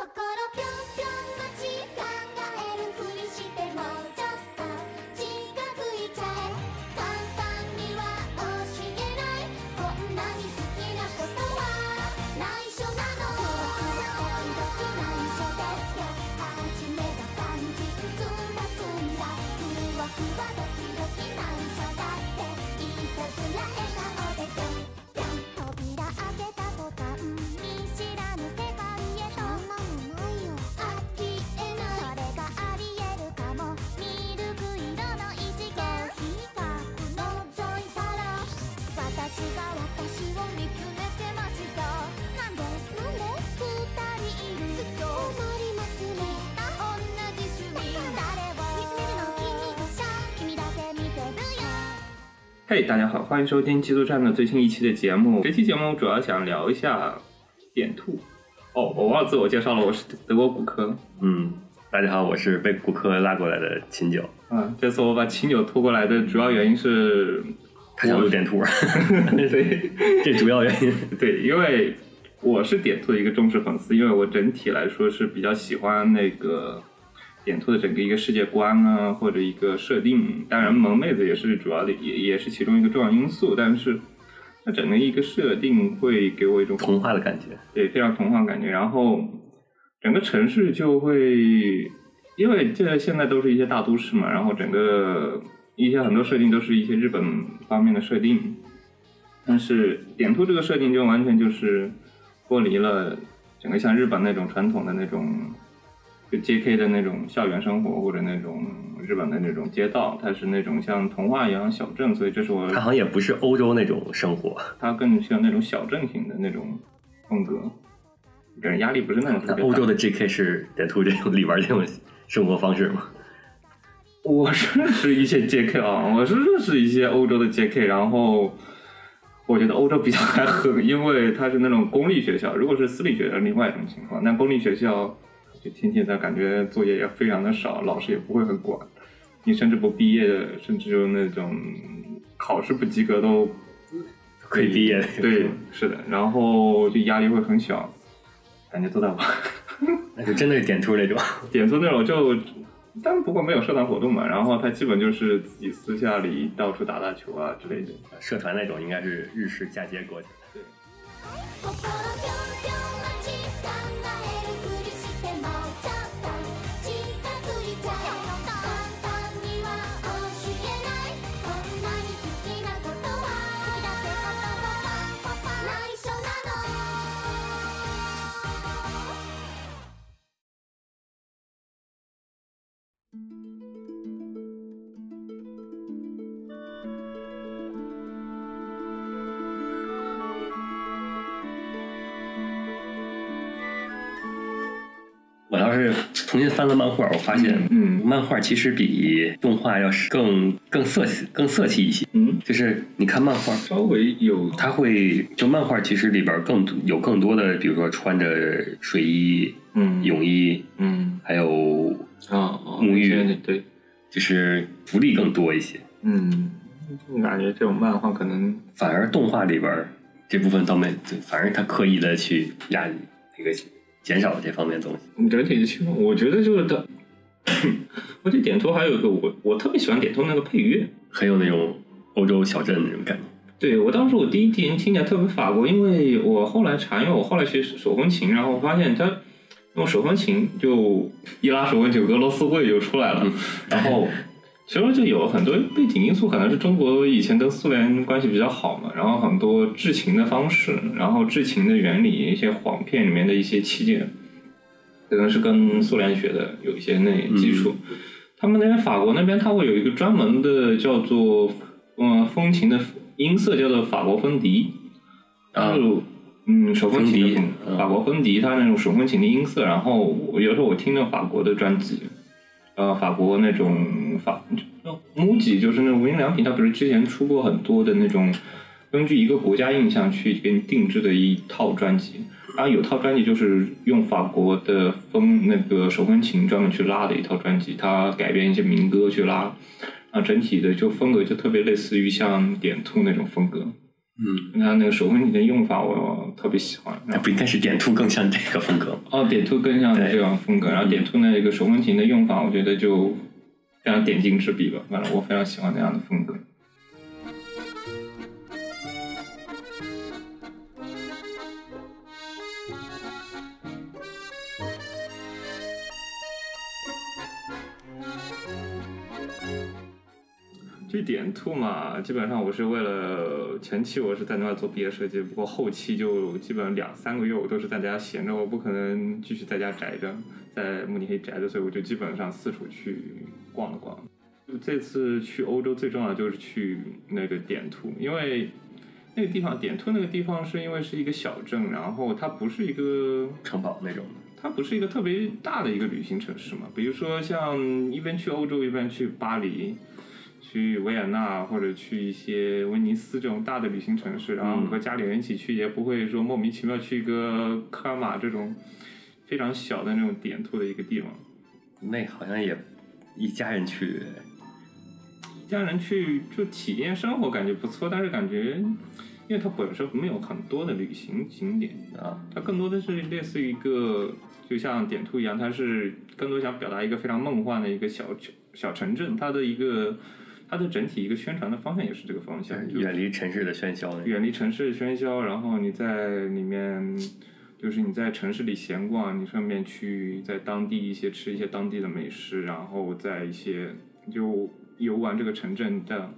心今日嘿大家好，欢迎收听基督站的最新一期的节目。这期节目主要想聊一下点兔。哦，我忘了自我介绍了，我是德国骨科。嗯，大家好，我是被骨科拉过来的秦九，嗯，这次我把秦九拖过来的主要原因是，他想录点兔，对这主要原因。对，因为我是点兔的一个忠实粉丝，因为我整体来说是比较喜欢那个点兔的整个一个世界观啊，或者一个设定。当然，萌妹子也是主要的，也也是其中一个重要因素，但是它整个一个设定会给我一种童话的感觉，对，非常童话感觉。然后整个城市就会，因为这现在都是一些大都市嘛，然后整个一些很多设定都是一些日本方面的设定，但是点兔这个设定就完全就是脱离了整个像日本那种传统的那种。就 J.K. 的那种校园生活，或者那种日本的那种街道，它是那种像童话一样小镇，所以这是我它好像也不是欧洲那种生活，它更像那种小镇型的那种风格，给人压力不是那种特别大。那欧洲的 J.K. 是点兔这种里边这种生活方式吗？我是认识一些 J.K. 啊，我是认识一些欧洲的 J.K.，然后我觉得欧洲比较还狠，因为它是那种公立学校，如果是私立学校另外一种情况，但公立学校就天天的感觉作业也非常的少，老师也不会很管，你甚至不毕业的，甚至就那种考试不及格都可以毕业。对，是的，然后就压力会很小，感觉都在玩。那就真的是点出那种，点出那种就，但不过没有社团活动嘛，然后他基本就是自己私下里到处打打球啊之类的。社团那种应该是日式嫁接过去的。心翻了漫画，我发现，嗯漫画其实比动画要是更更色气、更色气一些。嗯，就是你看漫画，稍微有它会就漫画其实里边更有更多的，比如说穿着睡衣、嗯泳衣，嗯还有啊沐浴对对，就是福利更多一些。嗯，我感觉这种漫画可能反而动画里边这部分倒没，反而他刻意的去压那个减少了这方面东西。整体的情况，我觉得就是它，我觉得点头还有一个我我特别喜欢点头那个配乐。很有那种欧洲小镇那种感觉。对我当时我第一听听起来特别法国，因为我后来查，因为我后来学手风琴，然后我发现它用手风琴就一拉手风琴，俄罗斯味就出来了，然后其实就有很多背景因素，可能是中国以前跟苏联关系比较好嘛，然后很多制琴的方式，然后制琴的原理，一些簧片里面的一些器件，可能是跟苏联学的有一些那基础。他们那边法国那边，他会有一个专门的叫做嗯风琴的音色，叫做法国风笛。啊就嗯手风琴法国风笛，它那种手风琴的音色。然后我有时候我听着法国的专辑，呃，法国那种法 MUJI 就是那无印良品，它不是之前出过很多的那种根据一个国家印象去给你定制的一套专辑。然后有套专辑就是用法国的风那个手风琴专门去拉的一套专辑，它改编一些民歌去拉，啊，整体的就风格就特别类似于像点兔那种风格。嗯，那那个手风琴的用法我特别喜欢。那不应该是点兔更像这个风格吗？哦，点兔更像这样风格，然后点兔那个手风琴的用法，我觉得就非常点睛之笔吧。反正我非常喜欢那样的风格。这点兔嘛，基本上我是为了前期我是在那边做毕业设计，不过后期就基本上两三个月我都是在家闲着，我不可能继续在家宅着，在慕尼黑宅着，所以我就基本上四处去逛了逛。就这次去欧洲最重要的就是去那个点兔，因为那个地方点兔那个地方是因为是一个小镇，然后它不是一个城堡那种的。它不是一个特别大的一个旅行城市嘛，比如说像一边去欧洲，一边去巴黎，去维也纳或者去一些威尼斯这种大的旅行城市，然后和家里人一起去，也不会说莫名其妙去一个科尔玛这种非常小的那种点兔的一个地方。那好像也一家人去，一家人去就体验生活，感觉不错，但是感觉因为它本身没有很多的旅行景点，啊，它更多的是类似于一个，就像点兔一样，它是更多想表达一个非常梦幻的一个小小城镇，它的一个它的整体一个宣传的方向也是这个方向，远离城市的喧嚣。远离城市的喧嚣，然后你在里面，就是你在城市里闲逛，你顺便去在当地一些吃一些当地的美食，然后在一些就游玩这个城镇的，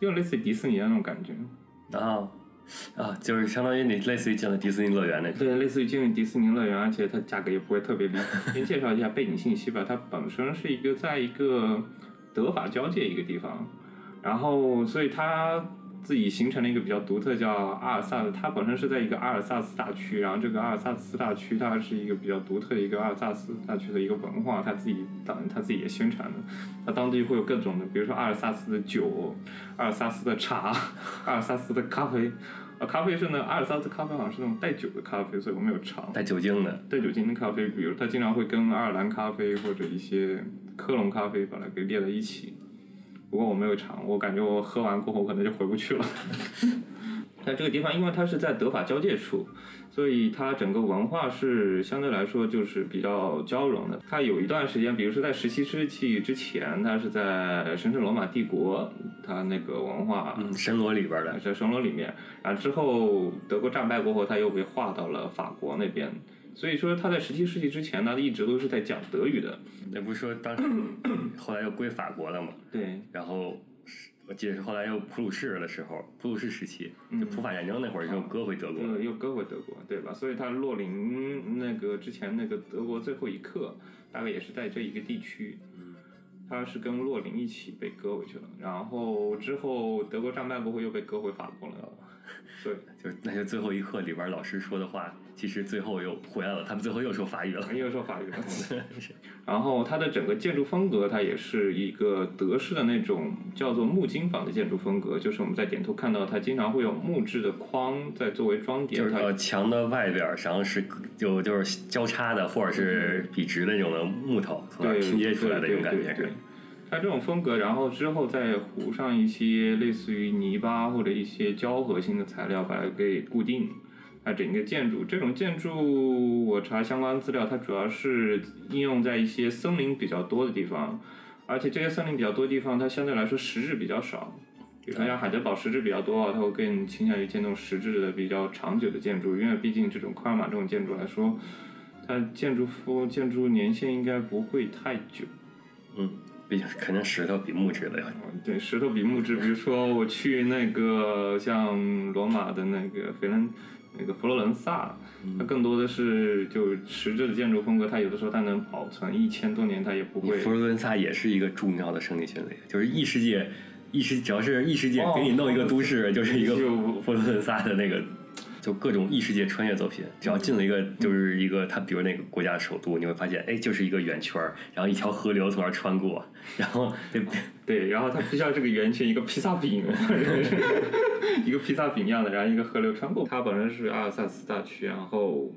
有点类似于迪士尼的那种感觉。啊啊，就是相当于你类似于进了迪士尼乐园那种。对，类似于进入迪士尼乐园，而且它价格也不会特别低。先介绍一下背景信息吧，它本身是一个在一个德法交界一个地方，然后所以它自己形成了一个比较独特叫阿尔萨斯，它本身是在一个阿尔萨斯大区，然后这个阿尔萨斯大区它是一个比较独特的一个阿尔萨斯大区的一个文化，它自己当然它自己也宣传的，它当地会有各种的，比如说阿尔萨斯的酒、阿尔萨斯的茶、阿尔萨斯的咖啡。啊，咖啡是呢，阿尔萨斯咖啡好像是那种带酒的咖啡，所以我没有尝。带酒精的，带酒精的咖啡，比如它经常会跟爱尔兰咖啡或者一些科隆咖啡把它给列在一起。不过我没有尝，我感觉我喝完过后可能就回不去了。在这个地方，因为它是在德法交界处，所以它整个文化是相对来说就是比较交融的。它有一段时间，比如说在十七世纪之前，它是在神圣罗马帝国，它那个文化嗯，神罗里边的。在神罗里面，然后之后德国战败过后，它又被划到了法国那边。所以说他在十七世纪之前呢，一直都是在讲德语的。那不是说当时后来又归法国了嘛？对，然后是我记得是后来又普鲁士的时候，普鲁士时期，就普法战争那会儿又割回德国。又又割回德国，对吧？所以他洛林那个之前那个德国最后一刻，大概也是在这一个地区。他是跟洛林一起被割回去了，然后之后德国战败过后又被割回法国了，所以 就是那就最后一课里边老师说的话，其实最后又回来了，他们最后又说法语了。又说法语了。然后它的整个建筑风格，它也是一个德式的那种叫做木金坊的建筑风格，就是我们在点图看到，它经常会有木质的框在作为装点，就是呃墙的外边儿实际上是就就是交叉的，或者是笔直的那种的木头对拼接出来的对一种感觉对对对。它这种风格，然后之后再糊上一些类似于泥巴或者一些胶合性的材料，把它给固定。它整个建筑，这种建筑我查相关资料，它主要是应用在一些森林比较多的地方，而且这些森林比较多的地方，它相对来说石质比较少。比如说像海德堡石质比较多啊，它会更倾向于建这种石质的比较长久的建筑，因为毕竟这种科尔玛这种建筑来说，它建筑风建筑年限应该不会太久。嗯，毕竟肯定石头比木质的要嗯对，石头比木质，比如说我去那个像罗马的那个菲伦那个佛罗伦萨，它更多的是就石质的建筑风格，它有的时候它能保存一千多年，它也不会。佛罗伦萨也是一个重要的生理巡礼，就是异世界，异世只要是异世界给你弄一个都市，就是一个就佛罗伦萨的那个，就各种异世界穿越作品，只要进了一个就是一个它，比如那个国家的首都，你会发现，哎，就是一个圆圈，然后一条河流从那儿穿过，然后 对对，然后它就像这个圆圈一个披萨饼，一个披萨饼一样的，然后一个河流穿过。它本身是阿尔萨斯大区，然后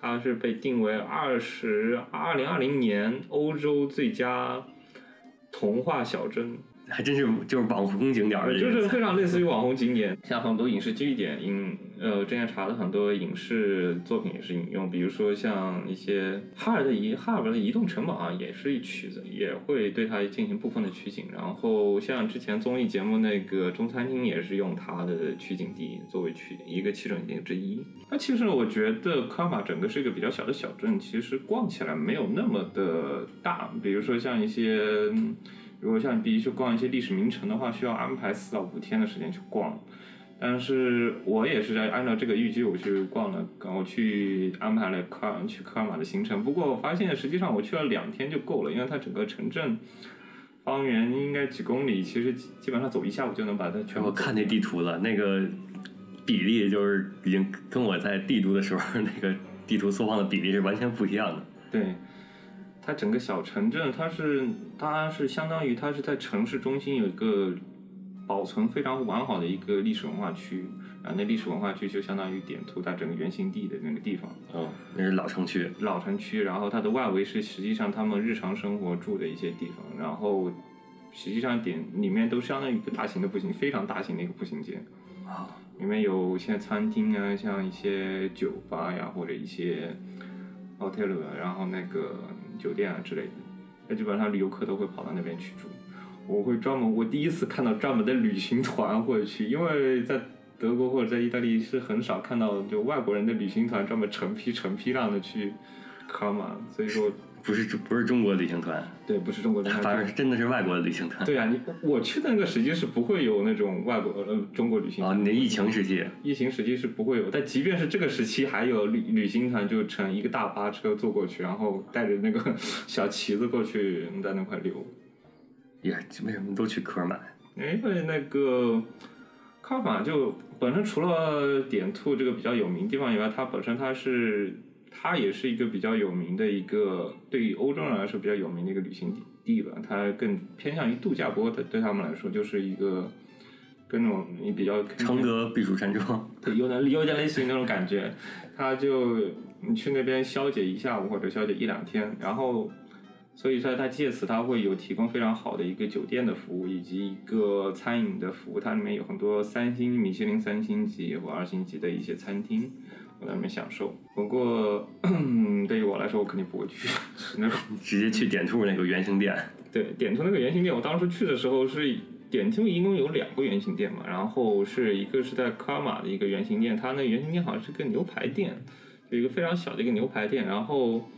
它是被定为二十二零二零年欧洲最佳童话小镇。还真是就是网红景点儿就是非常类似于网红景点，像很多影视剧点影，呃，之前查的很多影视作品也是引用，比如说像一些哈尔的移哈尔的移动城堡啊，也是一曲子，也会对它进行部分的取景。然后像之前综艺节目那个中餐厅也是用它的取景地作为取一个取景地之一。那其实我觉得科尔玛整个是一个比较小的小镇，其实逛起来没有那么的大，比如说像一些。嗯如果像必须去逛一些历史名城的话，需要安排四到五天的时间去逛。但是我也是在按照这个预计我去逛了，我去安排了科尔去科尔玛的行程。不过我发现实际上我去了两天就够了，因为它整个城镇方圆应该几公里，其实基基本上走一下午就能把它全部我看那地图了，那个比例就是已经跟我在帝都的时候 那个地图缩放的比例是完全不一样的。对，它整个小城镇，它是它是相当于它是在城市中心有一个保存非常完好的一个历史文化区，然后那历史文化区就相当于点图它整个原型地的那个地方，哦，那是老城区。老城区，然后它的外围是实际上他们日常生活住的一些地方，然后实际上点里面都相当于一个大型的步行，非常大型的一个步行街。啊，里面有一些餐厅啊，像一些酒吧呀，或者一些 hotel 啊，然后那个酒店啊之类的，那基本上游客都会跑到那边去住。我会专门，我第一次看到专门的旅行团会去，因为在德国或者在意大利是很少看到就外国人的旅行团专门成批成批量的去卡尔玛，所以说不是不是中国旅行团，对，不是中国旅行团，反而是真的是外国的旅行团。对啊，你我去的那个时期是不会有那种外国呃中国旅行啊，团你的疫情时期，疫情时期是不会有，但即便是这个时期，还有旅旅行团就乘一个大巴车坐过去，然后带着那个小旗子过去，在那块溜。也为什么都去科尔曼？因为那个科尔曼就本身除了点兔这个比较有名地方以外，它本身它是它也是一个比较有名的一个对于欧洲人来说比较有名的一个旅行地地吧，它更偏向于度假，不过它对他们来说就是一个跟那种你比较承德避暑山庄，对，有点有点类似于那种感觉，它就你去那边消解一下午或者消解一两天，然后所以说它借此它会有提供非常好的一个酒店的服务以及一个餐饮的服务，它里面有很多三星米其林三星级或二星级的一些餐厅，我在那边享受。不过 对于我来说，我肯定不会去吃那种。直接去点兔那个原型店。对，点兔那个原型店，我当时去的时候是点兔一共有两个原型店嘛，然后是一个是在卡尔玛的一个原型店，它那个原型店好像是个牛排店，就一个非常小的一个牛排店，然后。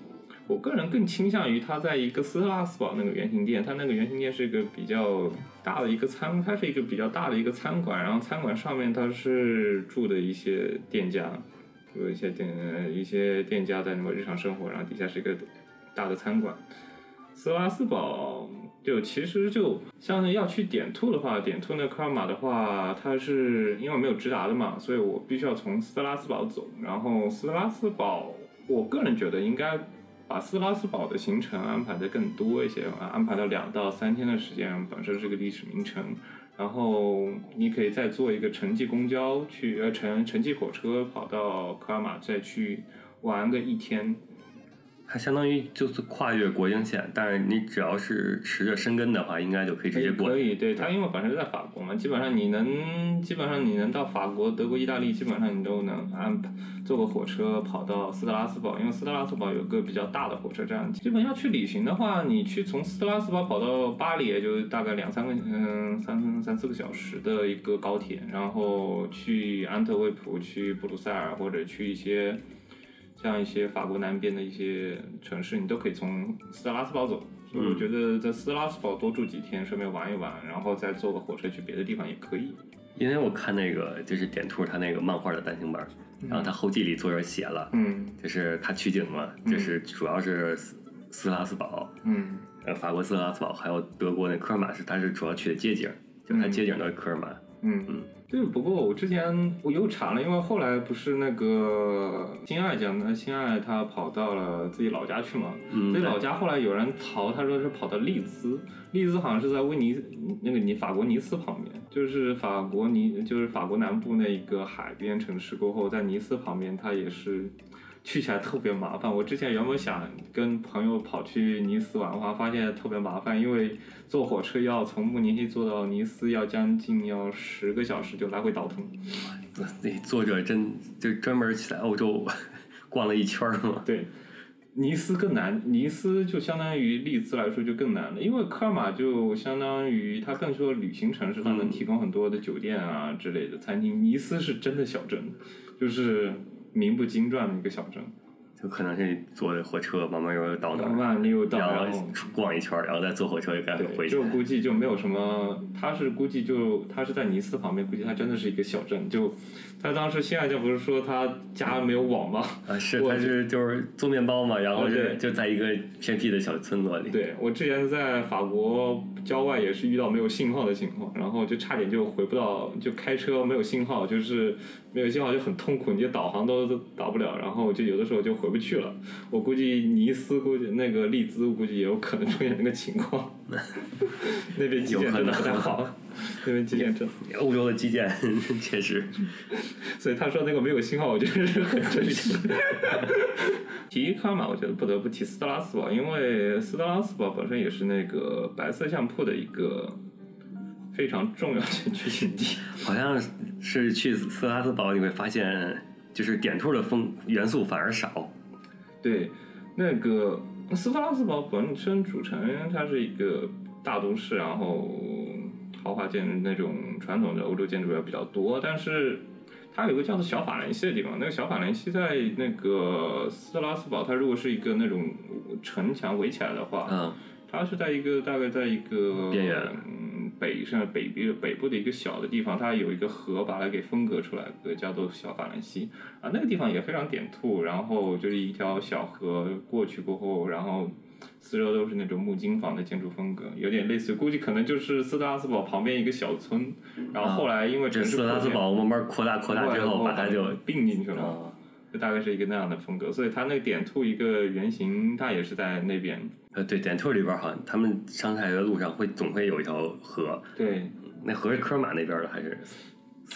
我个人更倾向于它在一个斯特拉斯堡那个原型店，它那个原型店是一个比较大的一个餐，它是一个比较大的一个餐馆，然后餐馆上面它是住的一些店家，有一些店一些店家在那么日常生活，然后底下是一个大的餐馆。斯特拉斯堡就其实就像要去点兔的话，点兔那科尔玛的话，它是因为没有直达的嘛，所以我必须要从斯拉斯堡走，然后斯拉斯堡，我个人觉得应该。把斯拉斯堡的行程安排的更多一些，安排到两到三天的时间，本身是个历史名城，然后你可以再坐一个城际公交去，呃城城际火车跑到克拉玛，再去玩个一天。它相当于就是跨越国境线，但是你只要是持着申根的话，应该就可以直接过。可以，对它因为本身在法国嘛，基本上你能，基本上你能到法国、德国、意大利，基本上你都能安排坐个火车跑到斯特拉斯堡，因为斯特拉斯堡有个比较大的火车站。基本要去旅行的话，你去从斯特拉斯堡跑到巴黎，也就大概两三个，嗯，三三四个小时的一个高铁，然后去安特卫普、去布鲁塞尔或者去一些。像一些法国南边的一些城市，你都可以从斯特拉斯堡走，所以我觉得在斯特拉斯堡多住几天，顺便玩一玩，然后再坐个火车去别的地方也可以。因为我看那个就是点兔他那个漫画的单行本，然后他后记里作者写了，嗯。就是他取景嘛，就是主要是斯斯特拉斯堡，嗯。呃，法国斯特拉斯堡，还有德国那科尔马是，他是主要去的街景，就是他街景都是科尔马。嗯嗯嗯，对。不过我之前我又查了，因为后来不是那个新爱讲的，新爱他跑到了自己老家去嘛，嗯自己老家后来有人逃，他说是跑到利兹，利兹好像是在威尼那个尼法国尼斯旁边，就是法国尼就是法国南部那一个海边城市过后，在尼斯旁边，它也是去起来特别麻烦。我之前原本想跟朋友跑去尼斯玩的话，发现特别麻烦，因为坐火车要从慕尼黑坐到尼斯，要将近要十个小时，就来回倒腾。那作者真就专门起来欧洲 逛了一圈儿嘛。对，尼斯更难，尼斯就相当于利兹来说就更难了，因为科尔玛就相当于它更说旅行城市，它能提供很多的酒店啊之类的餐厅。尼斯是真的小镇，就是名不经传的一个小镇。就可能是坐火车慢慢悠悠到那慢儿，慢溜达，然然后后逛一圈，然后再坐火车又该对，回去就。估计就没有什么，他是估计就他是在尼斯旁边，估计他真的是一个小镇。就他当时新爱教不是说他家没有网吗？啊，是，我他是就是做面包嘛，然后哦对是就在一个偏僻的小村落里。对我之前在法国郊外也是遇到没有信号的情况，然后就差点就回不到，就开车没有信号，就是没有信号就很痛苦，你就导航都都导不了，然后就有的时候就回不去了。我估计尼斯估计那个利兹估计也有可能出现那个情况，那边基建真的不太好，那边基建真的。欧洲的基建 确实，所以他说那个没有信号，我觉得是很真实。提科尔玛，我觉得不得不提斯特拉斯堡，因为斯特拉斯堡本身也是那个白色相扑的一个非常重要的取景地。好像是去斯拉斯堡你会发现，就是点兔的风元素反而少。对，那个斯特拉斯堡本身主城它是一个大都市，然后豪华建筑那种传统的欧洲建筑也比较多，但是它有个叫做小法兰西的地方，那个小法兰西在那个斯特拉斯堡，它如果是一个那种城墙围起来的话，嗯，它是在一个大概在一个边缘嗯，北上北边北部的一个小的地方，它有一个河把它给分隔出来，呃叫做小法兰西啊，那个地方也非常点兔，然后就是一条小河过去过后，然后。四周都是那种木金房的建筑风格，有点类似，估计可能就是斯特拉斯堡旁边一个小村，然后后来因为这城市斯拉斯堡慢慢扩大扩大之后，把它就并进去了。啊，就大概是一个那样的风格，所以它那个点兔一个原型，它也是在那边。呃，对，点兔里边好像他们上下游的路上会总会有一条河，对，那河是科尔玛那边的还是？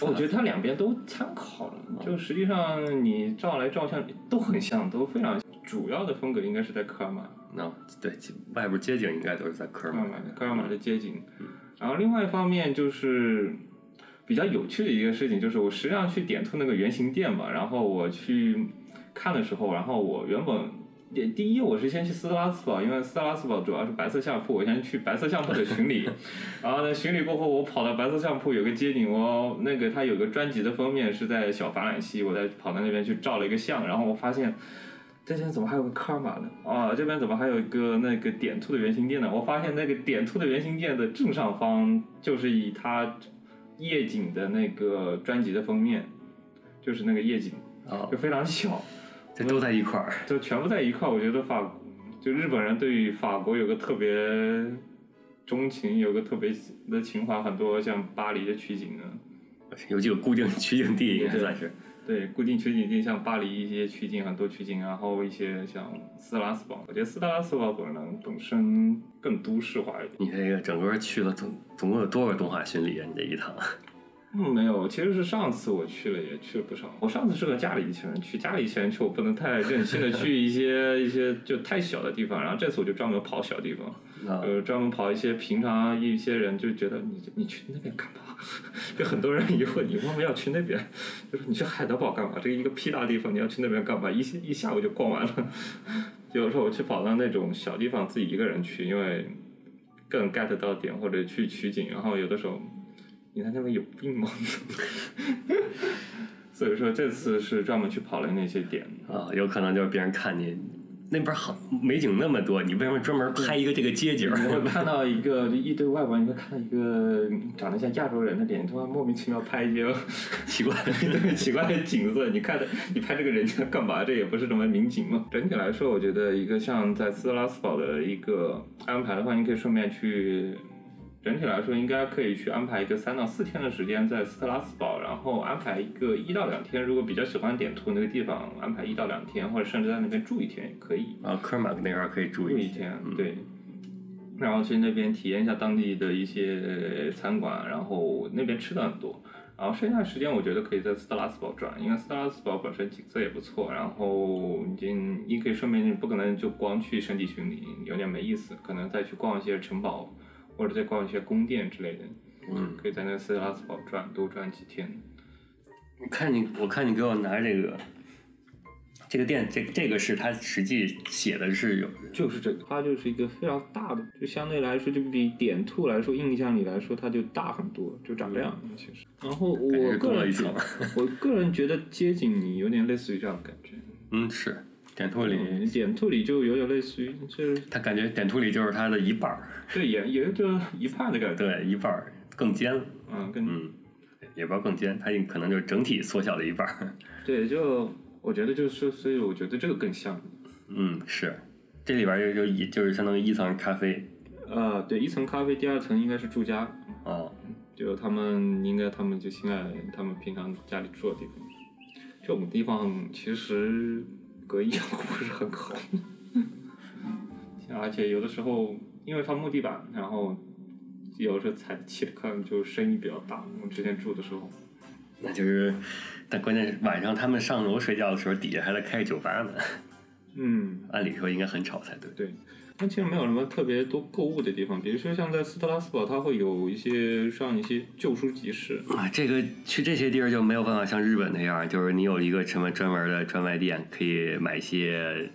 我觉得它两边都参考了，就实际上你照来照相都很像，都非常像。主要的风格应该是在科尔玛，那对，外边街景应该都是在科尔玛科尔。玛科尔玛的街景。然后另外一方面就是比较有趣的一个事情，就是我实际上去点兔那个原型店嘛，然后我去看的时候，然后我原本。第第一，我是先去斯特拉斯堡，因为斯特拉斯堡主要是白色相扑，我先去白色相扑的巡礼。然后呢，巡礼过后，我跑到白色相扑有个街景，我那个它有个专辑的封面是在小法兰西，我在跑到那边去照了一个相，然后我发现这边怎么还有个科尔玛呢？啊，这边怎么还有一个那个点兔的原型店呢？我发现那个点兔的原型店的正上方就是以它夜景的那个专辑的封面，就是那个夜景，哦就，非常小。这都在一块儿。就全部在一块儿。我觉得法，就日本人对于法国有个特别钟情，有个特别的情怀，很多像巴黎的取景啊，有几个固定取景地，应该算是。对，固定取景地像巴黎一些取景很多取景，然后一些像斯特拉斯堡，我觉得斯特拉斯堡可能本身更都市化一点。你这个整个去了总总共有多少动画巡礼啊？你这一趟？嗯，没有，其实是上次我去了，也去了不少。我上次是和家里一群人去，家里一群人去，我不能太任性的去一些 一些就太小的地方，然后这次我就专门跑小地方。啊，呃，专门跑一些平常一些人就觉得你你去那边干嘛？就很多人疑惑你为什么要去那边？就是你去海德堡干嘛？这个一个屁大地方，你要去那边干嘛？一一下午就逛完了。有时候我去跑到那种小地方，自己一个人去，因为更 get 到点或者去取景，然后有的时候你在那边有病吗？所以说这次是专门去跑了那些点。啊，有可能就是别人看你那边好美景那么多，你为什么专门拍一个这个街景？你会看到一个就一堆外国人，你会看到一个长得像亚洲人的脸，突然莫名其妙拍一些 奇怪。的奇怪的景色。你看的，你拍这个人家干嘛？这也不是什么民警嘛。整体来说，我觉得一个像在斯特拉斯堡的一个安排的话，你可以顺便去。整体来说，应该可以去安排一个三到四天的时间在斯特拉斯堡，然后安排一个一到两天。如果比较喜欢点图那个地方，安排一到两天，或者甚至在那边住一天也可以。啊，科尔玛那边可以住一住一天，对。然后去那边体验一下当地的一些餐馆，然后那边吃的很多。然后剩下的时间我觉得可以在斯特拉斯堡转，因为斯特拉斯堡本身景色也不错，然后你你可以顺便不可能就光去圣地巡礼，有点没意思，可能再去逛一些城堡或者再逛一些宫殿之类的。嗯，可以在那个斯特拉斯堡转多转几天。我看你，我看你给我拿这个，这个店，这这个是它实际写的是有，就是这个，它就是一个非常大的，就相对来说就比点兔来说，印象里来说它就大很多，就长这样其实。然后我个人觉层。我个人觉得街景你有点类似于这样的感觉。嗯，是点兔里，嗯，点兔里就有点类似于，就是他感觉点兔里就是他的一半儿，对，也也就一半的感觉。对，一半儿更尖了。嗯，更嗯，也不知道更尖，它可能就是整体缩小了一半儿。对，就我觉得就是，所以我觉得这个更像。嗯，是，这里边就就一就是相当于一层是咖啡，呃，对，一层咖啡，第二层应该是住家。哦，就他们应该他们就新来人，他们平常家里住的地方。这种地方其实隔音 不是很好，而且有的时候因为它木地板，然后有时候踩气的可能就声音比较大。我之前住的时候，那就是，但关键是晚上他们上楼睡觉的时候，底下还在开着酒吧呢，嗯，按理说应该很吵才对。对。但其实没有什么特别多购物的地方，比如说像在斯特拉斯堡，它会有一些上一些旧书集市，啊，这个去这些地儿就没有办法像日本那样，就是你有一个什么专门的专卖店，可以买一些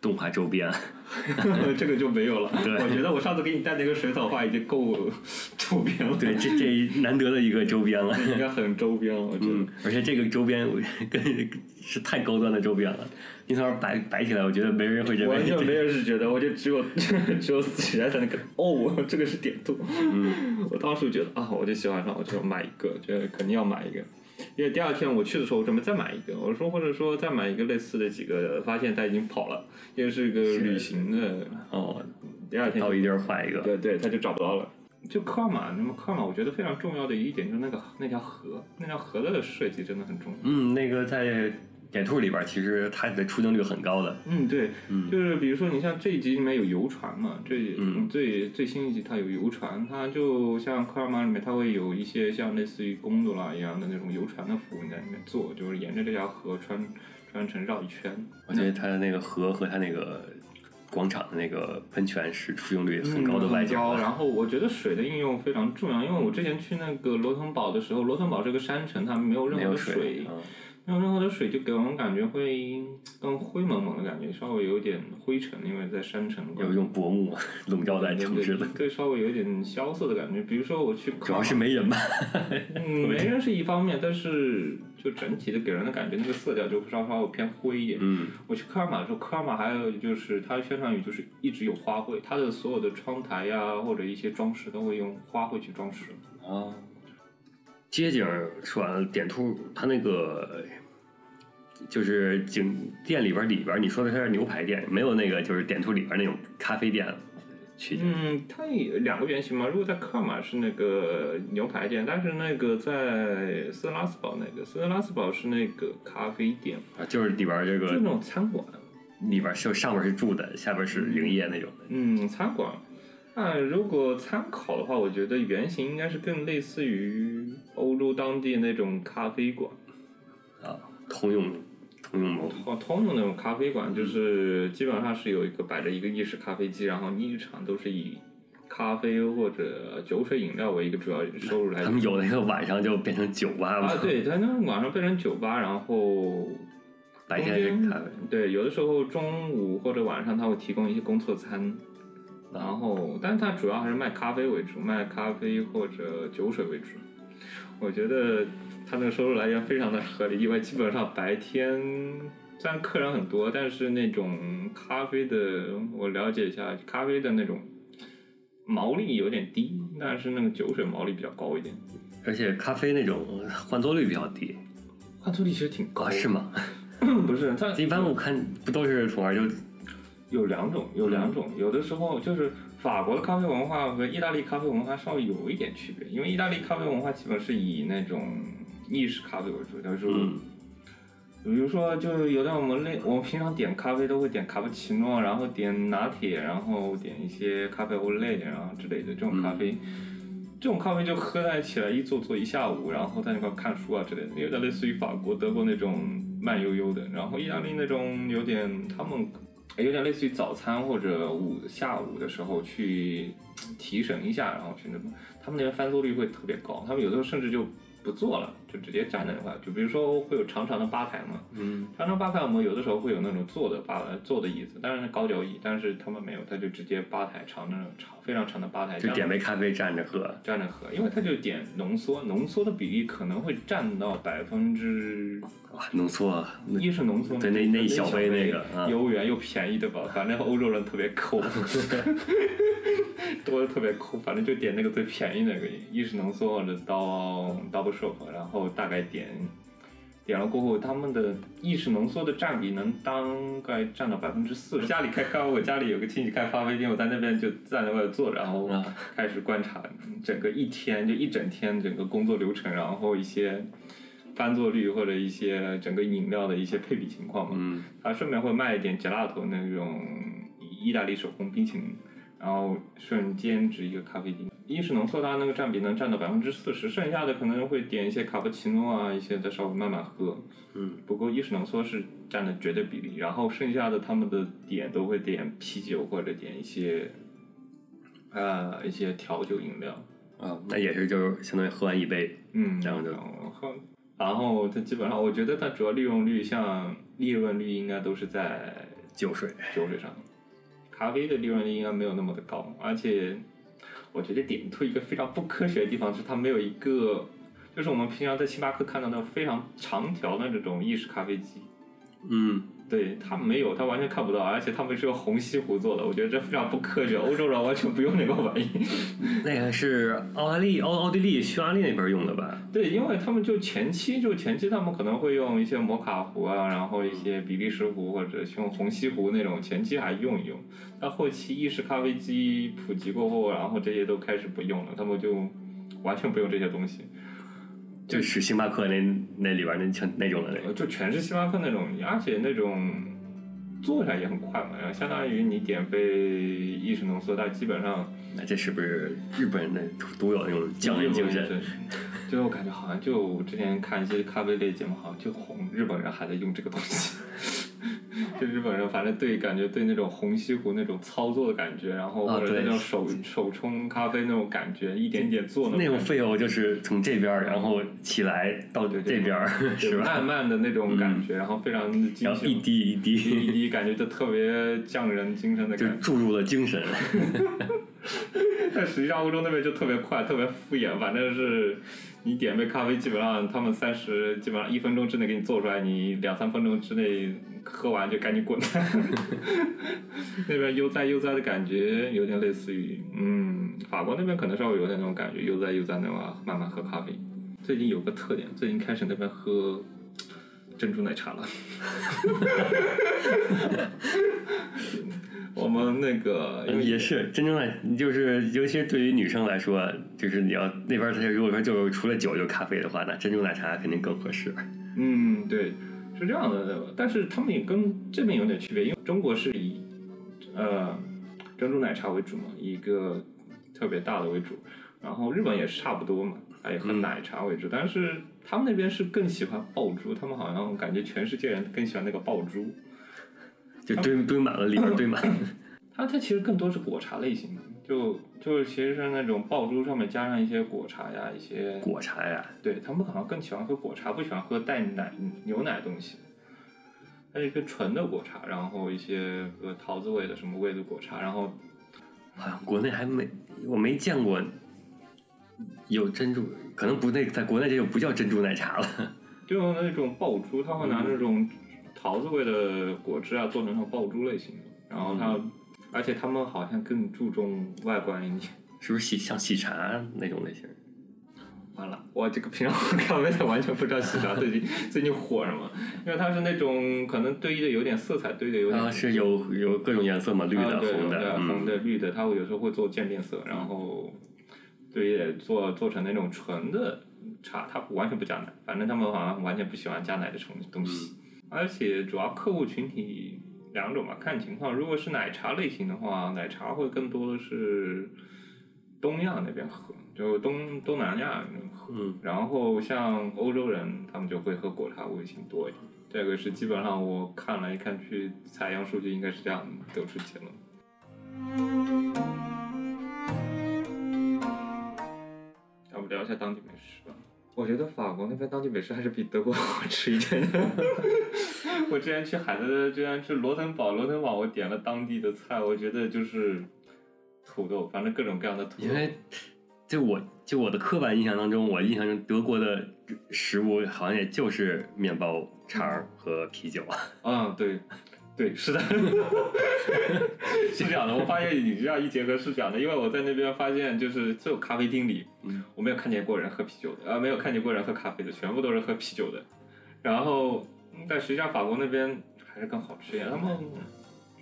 动画周边。这个就没有了。对我觉得我上次给你带那个水草画已经够周边了。对，这这难得的一个周边了。应该很周边了，我觉得。嗯，而且这个周边我跟是太高端的周边了，你从那摆摆起来，我觉得没人会认为完全没人是觉得，我就只有 只有死起来才能看哦，这个是点兔。嗯，我当时觉得啊，我就喜欢上，我就买一个，觉得肯定要买一个。因为第二天我去的时候，我准备再买一个，我说或者说再买一个类似的几个，发现它已经跑了，因为是一个旅行的。哦，第二天到一地儿换一个。对对，他就找不到了。就科尔玛，那么科尔玛，我觉得非常重要的一点就是那个那条河，那条河的设计真的很重要。嗯，那个在点兔里边，其实它的出镜率很高的。嗯，对，嗯就是比如说你像这一集里面有游船嘛，这嗯最最新一集它有游船，它就像科尔玛里面它会有一些像类似于贡多拉一样的那种游船的服务你在里面坐，就是沿着这条河穿穿成绕一圈。我觉得它的那个河和它那个广场的那个喷泉是出镜率很高的外嗯很高景。然后我觉得水的应用非常重要，因为我之前去那个罗腾堡的时候，罗腾堡这个山城它没有任何水，嗯没有任何的水，就给我们感觉会更灰蒙蒙的感觉，稍微有点灰尘，因为在山城。有一种薄雾笼罩在城市的，对，稍微有一点萧瑟的感觉。比如说我去主要是没人吧。嗯，没人是一方面，但是就整体的给人的感觉，那个色调就稍稍微偏灰一点。嗯，我去科尔玛的时候，科尔玛还有就是它宣传语就是一直有花卉，它的所有的窗台呀、或者一些装饰都会用花卉去装饰。啊，街景儿说完了，点兔它那个就是景店里边里边，你说的是牛排店，没有那个就是点兔里边那种咖啡店取景。嗯，它有两个原型嘛。如果在科尔玛是那个牛排店，但是那个在斯特拉斯堡那个斯特拉斯堡是那个咖啡店，啊，就是里边这个就是那种餐馆。里边儿就上面是住的，下边是营业那种的。嗯，餐馆。那如果参考的话，我觉得原型应该是更类似于欧洲当地那种咖啡馆，啊，通用通用模通通用那种咖啡馆，就是基本上是有一个摆着一个意式咖啡机，然后你一场都是以咖啡或者酒水饮料为一个主要收入来源。他们有那个晚上就变成酒吧嘛，啊，对，他那晚上变成酒吧，然后白天是咖啡。对，有的时候中午或者晚上他会提供一些工作餐，然后，但是它主要还是卖咖啡为主，卖咖啡或者酒水为主。我觉得他那个收入来源非常的合理，因为基本上白天虽然客人很多，但是那种咖啡的，我了解一下，咖啡的那种毛利有点低，但是那个酒水毛利比较高一点，而且咖啡那种换座率比较低换座率其实挺高啊，是？吗？不是，它一般我看不都是从那儿就有两种，有两种，有的时候就是法国的咖啡文化和意大利咖啡文化稍微有一点区别，因为意大利咖啡文化基本是以那种意式咖啡为主，就是，嗯比如说就是有的我们类我们平常点咖啡都会点卡布奇诺，然后点拿铁，然后点一些咖啡欧蕾，然后之类的这种咖啡。这种咖啡就喝在起来一坐坐一下午，然后在那块看书啊之类的，有点类似于法国、德国那种慢悠悠的，然后意大利那种有点他们有点类似于早餐或者午下午的时候去提神一下，然后去那种他们那边翻桌率会特别高，他们有的时候甚至就不坐了，就直接站在那块，就比如说会有长长的吧台嘛，嗯，长长吧台我们有的时候会有那种坐的吧坐的椅子，当然是高脚椅，但是他们没有，他就直接吧台长那种长非常长的吧台，就点杯咖啡站着喝。站着喝，因为它就点浓缩，浓缩的比例可能会占到百分之哇，浓缩，那一是浓缩，对那那一小杯那个啊悠远又便宜对吧？反正欧洲人特别抠，多的特别抠，反正就点那个最便宜那个一是浓缩或者到 double shot，然后大概点点了过后，他们的意式浓缩的占比能大概占到百分之四十。家里开咖啡，我家里有个亲戚开咖啡店，我在那边就站在外坐着，然后啊开始观察整个一天，就一整天整个工作流程，然后一些翻座率或者一些整个饮料的一些配比情况嘛。嗯，他顺便会卖一点 gelato 那种意大利手工冰淇淋，然后顺兼职一个咖啡店。意式浓缩它那个占比能占到百分之四十，剩下的可能会点一些卡布奇诺啊，一些再稍微慢慢喝。嗯，不过意式浓缩是占的绝对比例，然后剩下的他们的点都会点啤酒或者点一些呃一些调酒饮料。啊，那也是就是相当于喝完一杯，嗯，然后就喝，然后它基本上，我觉得它主要利用率，像利润率应该都是在酒水。酒水上，咖啡的利润率应该没有那么的高，而且我觉得点出一个非常不科学的地方是它没有一个，就是我们平常在星巴克看到那种非常长条的这种意式咖啡机，嗯，对，它没有，他完全看不到，而且他们是用红西湖做的，我觉得这非常不科学，欧洲人完全不用那个玩意。那个是澳大利奥奥地利、匈牙利那边用的吧？对，因为他们就前期就前期他们可能会用一些摩卡壶啊，然后一些比利时壶或者用红西湖那种，前期还用一用。到后期意式咖啡机普及过后，然后这些都开始不用了，他们就完全不用这些东西，就是星巴克那那里边那像那种的那就全是星巴克那种，而且那种做起来也很快嘛，然后相当于你点杯意式浓缩，它基本上那这是不是日本人的独有那种匠人精神？对，就我感觉好像就之前看一些咖啡类节目，好像就红日本人还在用这个东西。就日本人反正对感觉对那种红西湖那种操作的感觉，然后或者那种手、手冲咖啡那种感觉，一点点做那种感觉费用就是从这边，然后起来到这边儿，是吧？慢慢的那种感觉，然后非常的精细，然后一滴一一滴，一滴，感觉就特别匠人精神的感觉。注入了精神。但实际上欧洲那边就特别快，特别敷衍，反正是你点杯咖啡，基本上他们三十，基本上一分钟之内给你做出来，你两三分钟之内喝完就赶紧滚。那边悠哉悠哉的感觉有点类似于，嗯，法国那边可能稍微有点那种感觉，悠哉悠哉那种慢慢喝咖啡。最近有个特点，最近开始那边喝珍珠奶茶了。我们那个也是真正的，就是尤其是对于女生来说，就是你要那边儿他如果说就是除了酒就咖啡的话，那珍珠奶茶肯定更合适。嗯，对，是这样的，但是他们也跟这边有点区别，因为中国是以呃珍珠奶茶为主嘛，以一个特别大的为主，然后日本也是差不多嘛，它也喝奶茶为主，但是他们那边是更喜欢爆珠，他们好像感觉全世界人更喜欢那个爆珠，就堆堆满了，里面堆满了。它它其实更多是果茶类型的，就就是其实是那种爆珠上面加上一些果茶呀，一些果茶呀，对他们好像更喜欢喝果茶，不喜欢喝带奶牛奶的东西。它是一个纯的果茶，然后一些呃桃子味的什么味的果茶，然后好像国内还没我没见过有珍珠，可能不那在国内这就不叫珍珠奶茶了。就那种爆珠，他会拿那种桃子味的果汁啊做成那种爆珠类型的，然后它，而且他们好像更注重外观一点。是不是喜像喜茶那种类型？完了，我这个平常喝咖啡的完全不知道喜茶最近最近火什么，因为它是那种可能堆的有点色彩堆的有点啊，是有有各种颜色嘛，绿的、啊红的，对红嗯，的、绿的，它会有时候会做渐变色，然后对也做做成那种纯的茶，它完全不加奶，反正他们好像完全不喜欢加奶的东东西，而且主要客户群体两种吧，看情况，如果是奶茶类型的话，奶茶会更多的是东亚那边喝，就东东南亚那边喝。嗯，然后像欧洲人，他们就会喝果茶味型多一点。这个是基本上我看来看去，采样数据应该是这样得出结论。要不聊一下当地美食吧？我觉得法国那边当地美食还是比德国 好吃一点的。我之前去海德，之前去罗滕堡，罗滕堡我点了当地的菜，我觉得就是土豆，反正各种各样的土豆。因为就我就我的刻板印象当中，我印象中德国的食物好像也就是面包、肠和啤酒。嗯，对，对，是的，是这样的。我发现你这样一结合是这样的，因为我在那边发现，就是所有咖啡厅里，嗯我没有看见过人喝啤酒的，啊，没有看见过人喝咖啡的，全部都是喝啤酒的。然后，嗯但实际上法国那边还是更好吃一点，他们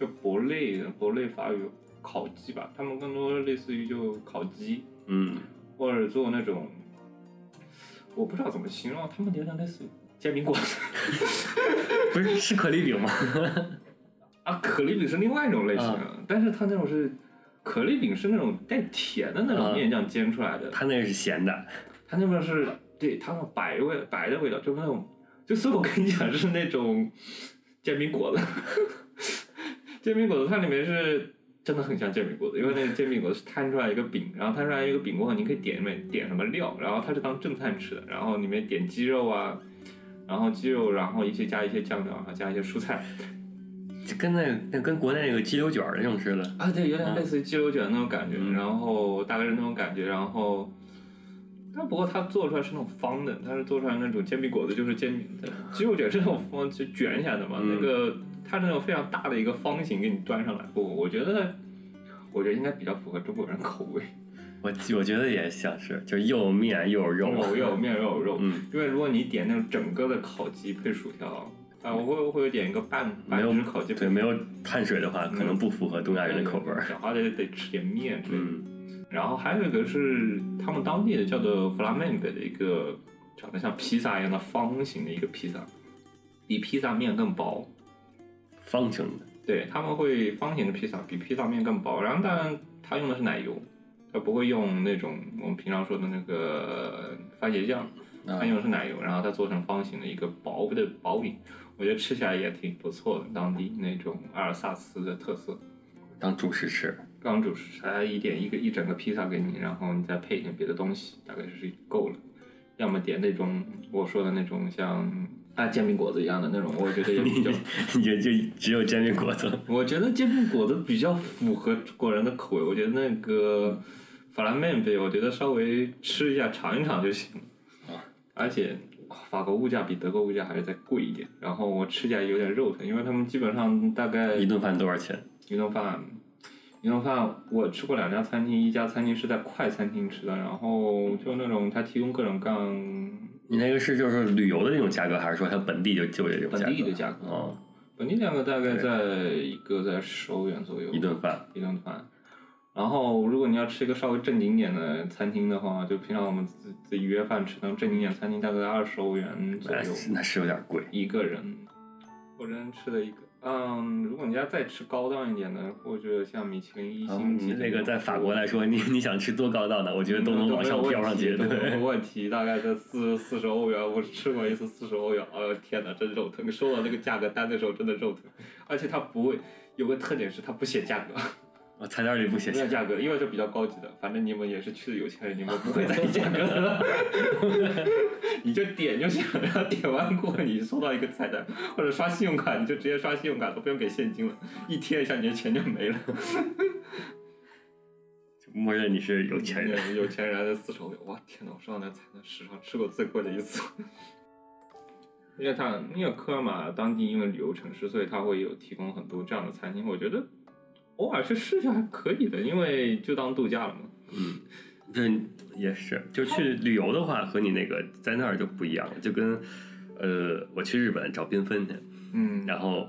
就博类，博类法语烤鸡吧，他们更多类似于就烤鸡，嗯，或者做那种，我不知道怎么形容，他们有点类似于煎饼果子。不是是可丽饼吗？啊，可丽饼是另外一种类型但是它那种是可丽饼是那种带甜的那种嗯面酱煎出来的，它那个是咸的。它那边是对它那种白味白的味道，就是那种，就所以我跟你讲是那种煎饼果子，煎饼果子它里面是真的很像煎饼果子，因为那个煎饼果子是摊出来一个饼，然后摊出来一个饼过后，你可以点里面点什么料，然后它是当正餐吃的，然后里面点鸡肉啊。然后鸡肉，然后一些加一些酱料，然后加一些蔬菜，就跟那那跟国内那个鸡柳卷儿那种似的。啊，对，有点类似于鸡柳卷那种感觉，嗯然后大概是那种感觉，然后，但不过它做出来是那种方的，它是做出来那种煎饼果子，就是煎饼的鸡肉卷是那种方就卷起来的嘛，嗯那个它是那种非常大的一个方形给你端上来，不，我觉得，我觉得应该比较符合中国人口味，我我觉得也像是，就是又有面又有肉。肉 又有面又有肉，嗯，因为如果你点那种整个的烤鸡配薯条，啊，我会我会点一个半半只烤鸡配对，没有碳水的话，可能不符合东亚人的口味儿。然后得得吃点面。嗯，然后还有一个是他们当地的叫做弗拉门戈的一个长得像披萨一样的方形的一个披萨，比披萨面更薄。方形的。对，他们会方形的披萨比披萨面更薄，然后当然它用的是奶油，它不会用那种我们平常说的那个番茄酱，啊它用的是奶油，然后它做成方形的一个薄的薄饼，我觉得吃起来也挺不错的，当地那种阿尔萨斯的特色。当主食吃。当主食才一点一个一整个披萨给你，然后你再配一点别的东西，大概就是够了。要么点那种我说的那种像啊煎饼果子一样的那种，我觉得也 比较，你就就只有煎饼果子。我觉得煎饼果子比较符合中国人的口味。我觉得那个法拉面贝，我觉得稍微吃一下尝一尝就行了。啊，而且法国物价比德国物价还是再贵一点，然后我吃起来有点肉疼，因为他们基本上大概一顿饭多少钱？一顿饭，一顿饭我吃过两家餐厅，一家餐厅是在快餐厅吃的，然后就那种他提供各种各样你那个是就是旅游的那种价格，还是说它本地就就这种价格？本地的价格哦，本地价格大概在一个在十欧元左右一顿饭。一顿饭。然后，如果你要吃一个稍微正经点的餐厅的话，就平常我们自自己约饭吃那种正经点餐厅，大概二十欧元左右那是有点贵。一个人。我人吃了一个，嗯，如果你要再吃高档一点的，或者像米其林一嗯星级的那个在法国来说，你你想吃多高档的，我觉得都能往上飘上去。对没问题，大概在四四十欧元，我吃过一次四十欧元，哎呦天哪，真肉疼！收到那个价格单的时候真的肉疼，而且它不会有个特点是它不写价格，我菜单里不写价格，因为是比较高级的，反正你们也是去的有钱人，你们不会在意 价格的，你就点就行了，然后点完过后你收到一个菜单，或者刷信用卡，你就直接刷信用卡，都不用给现金了，一贴一下你的钱就没了。默认你是有钱人。有钱人的四十欧元，哇天哪！我上那菜单史上吃过最贵的一次。因为它因为科尔玛当地因为旅游城市，所以它会有提供很多这样的餐厅。我觉得偶尔去试一下还可以的，因为就当度假了嘛。嗯，这也是，就去旅游的话，和你那个在那儿就不一样了，就跟呃，我去日本找缤纷去，嗯，然后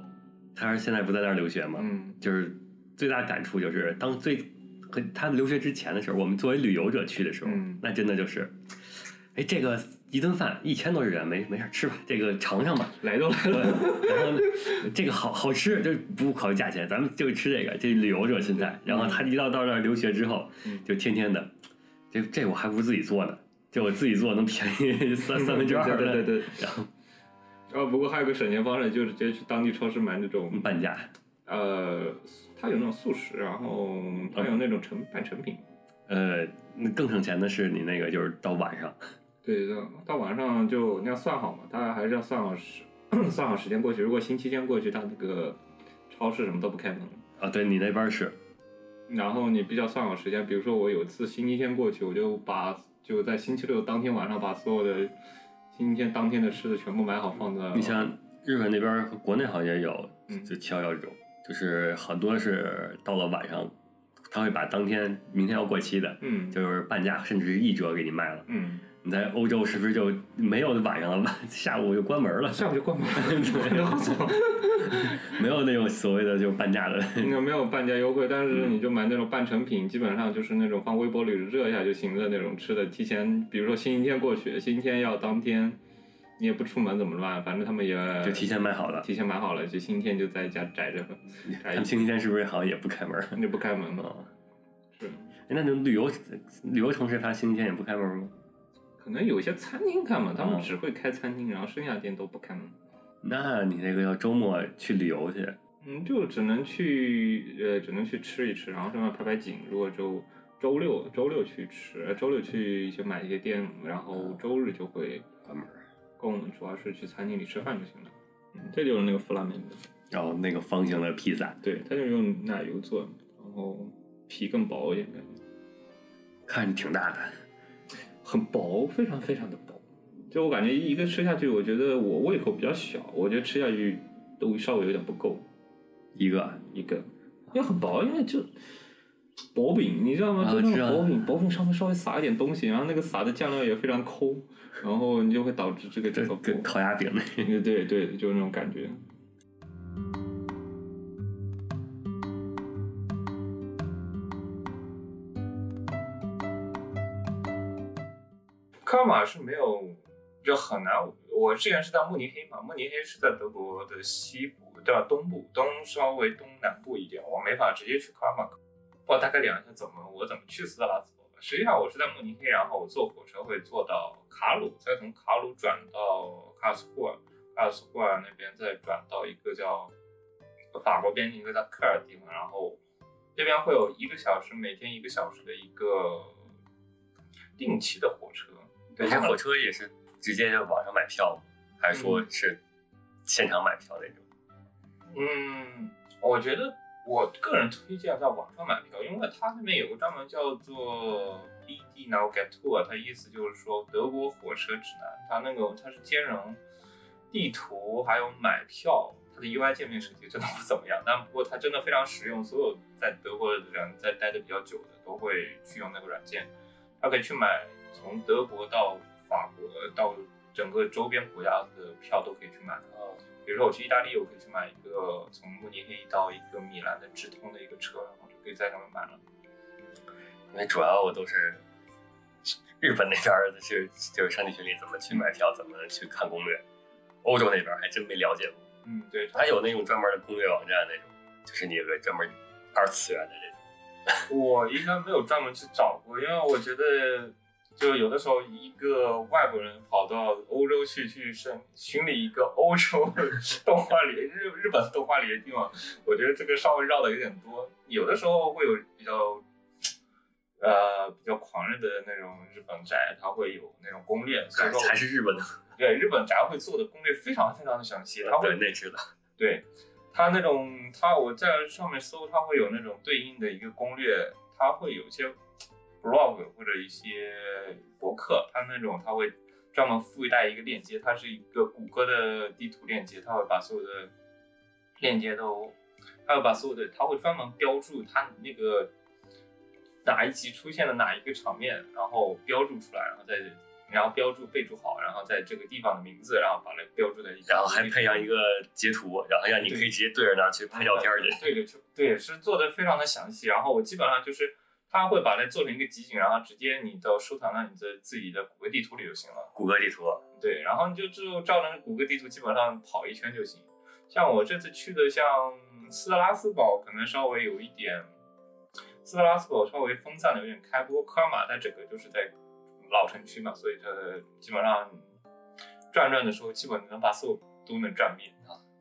他是现在不在那儿留学嘛，嗯就是最大感触就是当最和他留学之前的时候，我们作为旅游者去的时候，嗯那真的就是，哎，这个一顿饭一千多日元，没没事吃吧，这个尝尝吧。来都来了。然后呢，这个好好吃，就不考虑价钱，咱们就吃这个。这旅游者心态，然后他一到到那儿留学之后，嗯就天天的这这我还不如自己做呢，就我自己做能便宜 三三分之二对对对的，对。然后哦，不过还有个省钱方式，就是直接去当地超市买那种半价。呃，它有那种速食，然后它有那种成半成品。呃，那更省钱的是你那个就是到晚上，对的，到晚上就你要算好嘛，大家还是要算好时 算好时间过去。如果星期天过去，他那个超市什么都不开门。啊，对你那边是，然后你比较算好时间，比如说我有一次星期天过去，我就把就在星期六当天晚上把所有的星期天当天的吃的全部买好放在。你像日本那边和国内好像也有，嗯就七幺幺这种，就是很多是到了晚上，他会把当天明天要过期的，嗯就是半价甚至是一折给你卖了。嗯，你在欧洲是不是就没有晚上了？下午就关门了，下午就关门了。没有那种所谓的就半价的。那没有半价优惠，但是你就买那种半成品，基本上就是那种放微波里热一下就行的那种吃的。提前，比如说星期天过去，星期天要当天，你也不出门怎么办？反正他们也就提前买好了。提前买好了，就星期天就在家宅着，他宅们星期天是不是好像也不开门？那不开门嘛？啊，是，那那种旅游旅游城市，它星期天也不开门吗？可能有些餐厅开嘛，他们哦只会开餐厅，然后剩下店都不开门。那你那个要周末去旅游去，嗯，就只能去呃，只能去吃一吃，然后顺便拍拍景。如果周周六周六去吃，呃周六去一些买一些店，然后周日就会关门。供主要是去餐厅里吃饭就行了。嗯，这就是那个弗拉明的，然后那个方形的披萨，对，它就用奶油做，然后皮更薄一点，感觉看着挺大的。很薄，非常非常的薄。就我感觉一个吃下去，我觉得我胃口比较小，我觉得吃下去都稍微有点不够一个一个，因为很薄，因为就薄饼，你知道吗？啊就那种薄饼，薄饼上面稍微撒一点东西，然后那个撒的酱料也非常抠，然后你就会导致这个这个跟。烤鸭饼 对对，就是那种感觉。科尔玛是没有，就很难。我之前是在慕尼黑嘛，慕尼黑是在德国的西部，对吧？东部，东稍微东南部一点，我没法直接去科尔玛。我大概聊一下怎么我怎么去斯特拉斯堡吧。实际上我是在慕尼黑，然后我坐火车会坐到卡鲁，再从卡鲁转到卡尔斯库尔，卡尔斯库尔那边再转到一个叫法国边境一个叫科尔的地方，然后这边会有一个小时，每天一个小时的一个定期的火车。对，这火车也是直接就网上买票？还是说是现场买票那种？嗯，我觉得我个人推荐在网上买票，因为它那边有个专门叫做 BD Now Get Tour，它意思就是说德国火车指南，它那个它是兼容地图还有买票，它的 UI 界面设计真的不怎么样，但不过它真的非常实用，所有在德国的人在待的比较久的都会去用那个软件，它可以去买从德国到法国到整个周边国家的票都可以去买。比如说我去意大利，我可以去买一个从慕尼黑到一个米兰的直通的一个车，然后就可以在上面买了。因为主要我都是日本那边儿的是就是上地群里怎么去买票，怎么去看攻略。欧洲那边还真没了解过，嗯，对，还有那种专门的攻略网站那种，就是你有个专门二次元的这种。我应该没有专门去找过，因为我觉得，就有的时候一个外国人跑到欧洲去去寻寻理一个欧洲动画里日日本动画里的地方，我觉得这个稍微绕的有点多。有的时候会有比较，呃，比较狂热的那种日本宅，他会有那种攻略，所以说还是日本的，对日本宅会做的攻略非常非常的详细，他会对那知道。对，它那种它我在上面搜，它会有那种对应的一个攻略，它会有一些 blog 或者一些博客，它那种它会专门附带一个链接，它是一个谷歌的地图链接，它会把所有的链接都，它会把所有的，它会专门标注它那个哪一集出现了哪一个场面，然后标注出来，然后再。然后标注备注好，然后在这个地方的名字，然后把它标注在一起，然后还配上一个截图，然后让你可以直接对着那去拍照片儿去。对对对，是做的非常的详细。然后我基本上就是他会把它做成一个集锦，然后直接你到收藏到你的自己的谷歌地图里就行了。谷歌地图，对，然后你就就照着谷歌地图基本上跑一圈就行。像我这次去的像斯特拉斯堡，可能稍微有一点斯特拉斯堡稍微分散的有点开，不过科尔玛它整个就是在老城区嘛，所以它基本上转转的时候，基本能把所有都能转遍。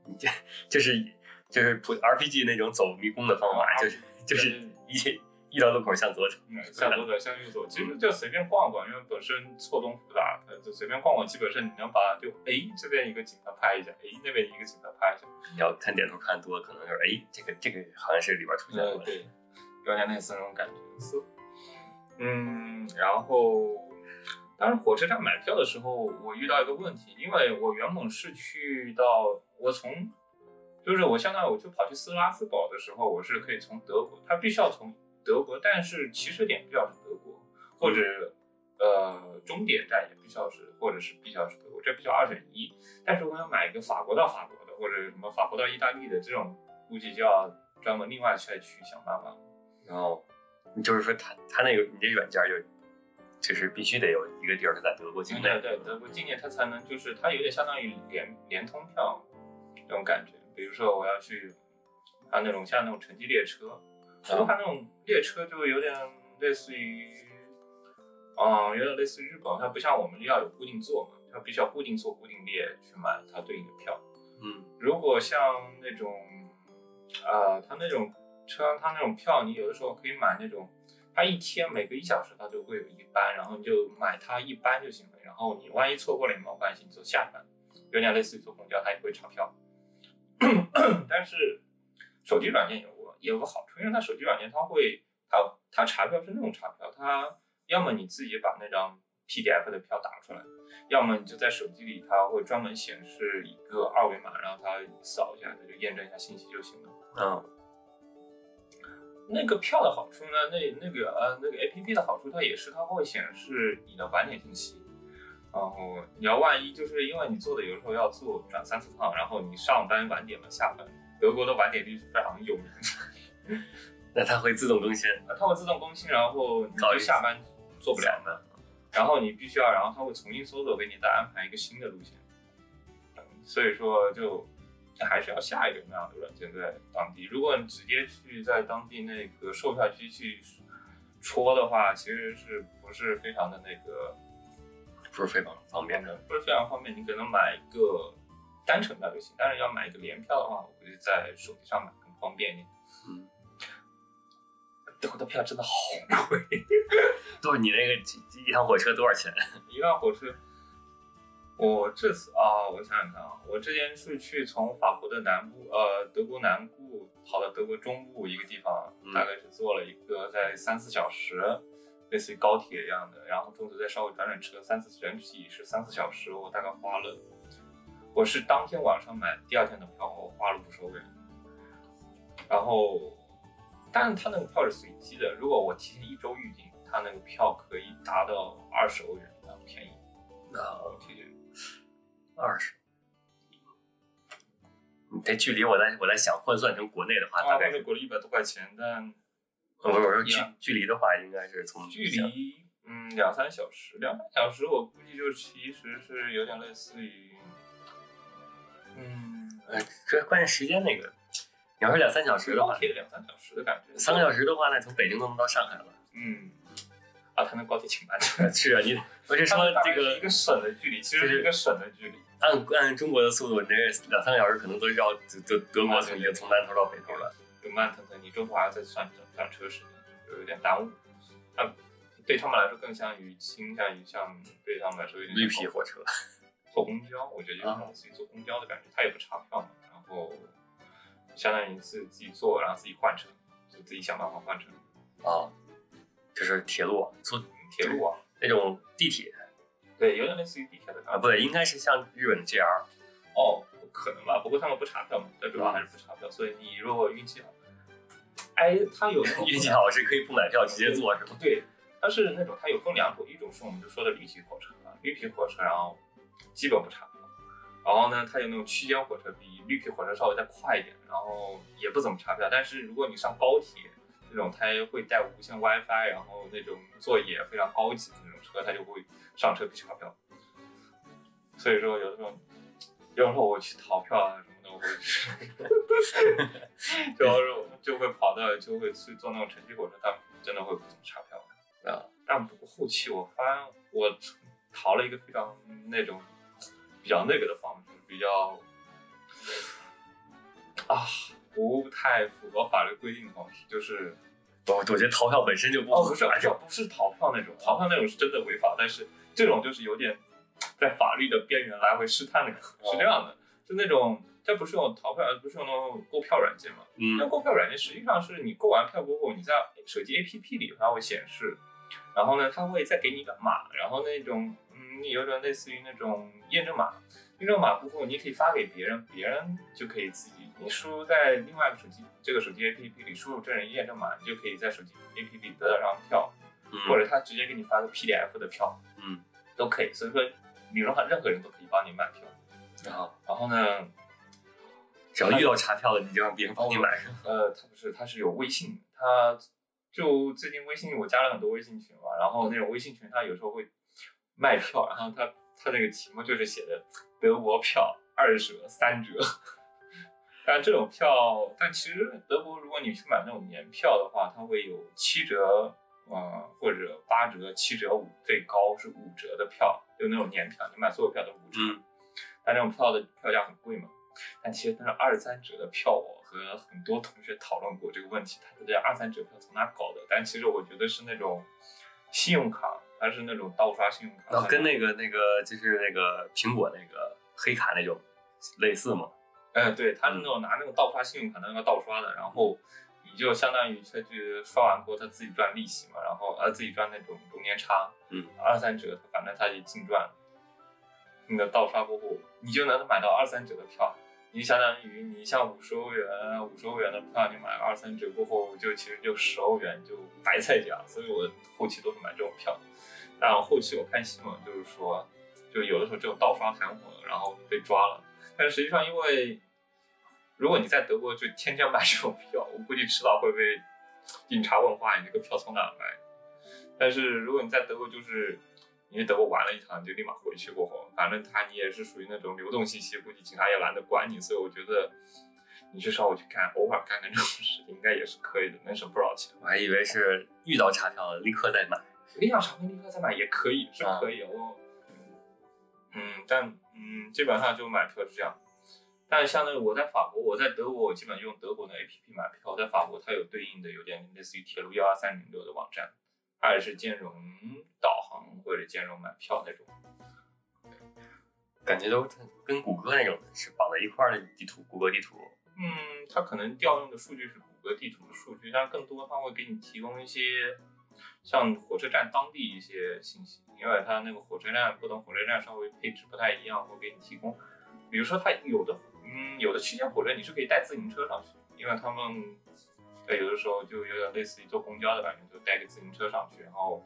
你这就是就是普 RPG 那种走迷宫的方法，啊就是就是一一条路口向左走，嗯，向左走，向右走，其实就随便逛逛，因为本身错综复杂，呃就随便逛逛，基本上你能把就哎这边一个景它拍一下，哎那边一个景它拍一下，你要看点头看多，可能就是哎这个这个好像是里边出现过对，有点类似那种感觉。是，嗯，然后当时火车站买票的时候，我遇到一个问题，因为我原本是去到我从，就是我相当于我就跑去斯拉斯堡的时候，我是可以从德国，它必须要从德国，但是起始点必须要是德国，或者呃终点站也必须要是，或者是必须要是德国，这必须要二选一。但是我想买一个法国到法国的，或者什么法国到意大利的这种，估计就要专门另外再去想办法。然后你就是说他他那个你这软件就就是必须得有一个地儿是在德国境内，对对，德国境内它才能就是它有点相当于联联通票这种感觉。比如说我要去，还有那种像那种城际列车，不过它那种列车就有点类似于，啊、有点类似于日本，它不像我们要有固定座嘛，它必须要固定座、固定列去买它对应的票。嗯如果像那种，呃，它那种车，它那种票，你有的时候可以买那种，它一天每隔一小时它就会有一班，然后你就买它一班就行了。然后你万一错过了也没有关系，你坐下班，有点类似于坐公交，它也会查票。但是手机软件有个有个好处，因为它手机软件它会它它查票是那种查票，它要么你自己把那张 PDF 的票打出来，要么你就在手机里，它会专门显示一个二维码，然后它扫一下，它就验证一下信息就行了。嗯那个票的好处呢，那那个呃那个 A P P 的好处，它也是它会显示你的晚点信息。然后你要万一就是因为你做的有时候要做转三次趟，然后你上班晚点了下班，德国的晚点率是非常有名的，那它会自动更新，它会自动更新，然后你早就下班做不了的。然后你必须要，然后它会重新搜索，给你再安排一个新的路线。嗯，所以说就还是要下一个那样的软件在当地。如果你直接去在当地那个售票区去戳的话，其实是不是非常的那个不是非常方便的。不是非常方便。你可能买一个单程票就行，但是要买一个联票的话，我估计在手机上买更方便一点。嗯，德国的票真的好贵。都是你那个一一趟火车多少钱？一趟火车，我这次啊，我想想看啊，我之前是去从法国的南部，呃，德国南部跑到德国中部一个地方，嗯大概是坐了一个在三四小时，类似于高铁一样的，然后中途再稍微转转车，三四整体是三四小时，我大概花了，我是当天晚上买第二天的票，我花了五十欧元，然后，但是它那个票是随机的，如果我提前一周预订，它那个票可以达到二十欧元，那便宜。那我提前二十。你这距离我在我在想换算成国内的话，啊，大概是或者国内一百多块钱，但不是我说距距离的话，应该是从距离嗯两三小时，两三小时我估计就其实是有点类似于，嗯，呃，这关键时间那个，你要是两三小时的话高，铁两三小时的感觉，三个小时的话，那从北京都能到上海了。嗯，啊，他那高铁挺慢的。是啊，你我是它说这个一个省的距离，其实是一个省的距离。按按中国的速度，你这两三个小时可能都绕德德德国从从南头到北头了。就慢腾腾，你中途还要再算转车时间，就有点耽误。它对他们来说更像于倾向于像对他们来说有点绿皮火车，坐公交，我觉得有点类似于坐公交的感觉，他也不查票嘛，然后相当于自自己坐，然后自己换乘，就自己想办法换乘。啊，就是铁路网，坐铁路啊，那种地铁对，有点类似于地铁的啊，不对，应该是像日本的 JR 哦，可能吧，不过他们不查票嘛，最主要还是不查票，所以你如果运气好，哎，他有那种运气好是可以不买票直接坐，是吗？对，它是那种它有分两种，一种是我们就说的绿皮火车啊，绿皮火车，然后基本不查票，然后呢，它有那种区间火车，比绿皮火车稍微再快一点，然后也不怎么查票，但是如果你上高铁那种，它会带无线 WiFi，然后那种座椅也非常高级的那种车，它就会上车必查票。所以说有的时候，有的时候我去逃票啊什么的，我会去，主要是就会跑到就会去坐那种城际火车，他们真的会不怎么查票啊。但不过后期我发现我逃了一个非常那种比较那个的方式，比较啊不太符合法律规定的方式，就是我我觉得逃票本身就不哦不是合法不是不是逃票那种，逃票那种是真的违法，但是这种就是有点在法律的边缘来回试探的，是这样的，就那种它不是用逃票，不是用那种购票软件嘛？那嗯购票软件实际上是你购完票过后，你在手机 APP 里它会显示，然后呢，它会再给你一个码，然后那种嗯，有点类似于那种验证码。验证码过后，你可以发给别人，别人就可以自己你输入在另外一个手机这个手机 APP 里输入真人验证码，你就可以在手机 APP 里得到张票，或嗯者他直接给你发个 PDF 的票，嗯，都可以。所以说，理论上任何人都可以帮你买票。然后然后呢，只要遇到查票的，你就让别人帮你买。呃，他不是，他是有微信，他就最近微信我加了很多微信群嘛，然后那种微信群他有时候会卖票，然后他他那个题目就是写的德国票二折三折，但这种票，但其实德国如果你去买那种年票的话，它会有七折，呃或者八折、七折五，最高是五折的票，就那种年票，你买所有票都五折。嗯但这种票的票价很贵嘛。但其实它是二三折的票，我和很多同学讨论过这个问题，他这二三折票从哪搞的？但其实我觉得是那种信用卡，它是那种盗刷信用卡，然后跟那个那个就是那个苹果那个黑卡那种类似嘛。嗯，对，他是那种拿那种盗刷信用卡那个盗刷的，然后你就相当于他去刷完过后，他自己赚利息嘛，然后呃自己赚那种中间差，嗯，二三折，反正他就净赚。那个盗刷过后，你就能买到二三折的票，你相当于你像五十欧元、五十欧元的票，你买个二三折过后，就其实就十欧元就白菜价，所以我后期都是买这种票。但后期我看新闻就是说，就有的时候这种盗刷太火了，然后被抓了。但实际上，因为如果你在德国就天天买这种票，我估计迟早会被警察问话，你这个票从哪来？但是如果你在德国，就是你去德国玩了一趟，就立马回去过后，反正他你也是属于那种流动信息，估计警察也懒得管你，所以我觉得你去稍微去看，偶尔干干这种事情，应该也是可以的，能省不少钱。我还以为是遇到查票了立刻再买。理想场面立刻再买也可以，是可以。我，嗯，但嗯，基本上就买票是这样。但相当于我在法国，我在德国，我基本用德国的 APP 买票。在法国，它有对应的有点类似于铁路幺二三零六的网站，它也是兼容导航或者兼容买票那种。感觉都跟谷歌那种是绑在一块儿的地图，谷歌地图。嗯，它可能调用的数据是谷歌地图的数据，但更多它会给你提供一些像火车站当地一些信息，因为它那个火车站不同火车站稍微配置不太一样，会给你提供，比如说它有的嗯有的区间火车你是可以带自行车上去，因为他们对有的时候就有点类似于坐公交的感觉，就带个自行车上去，然后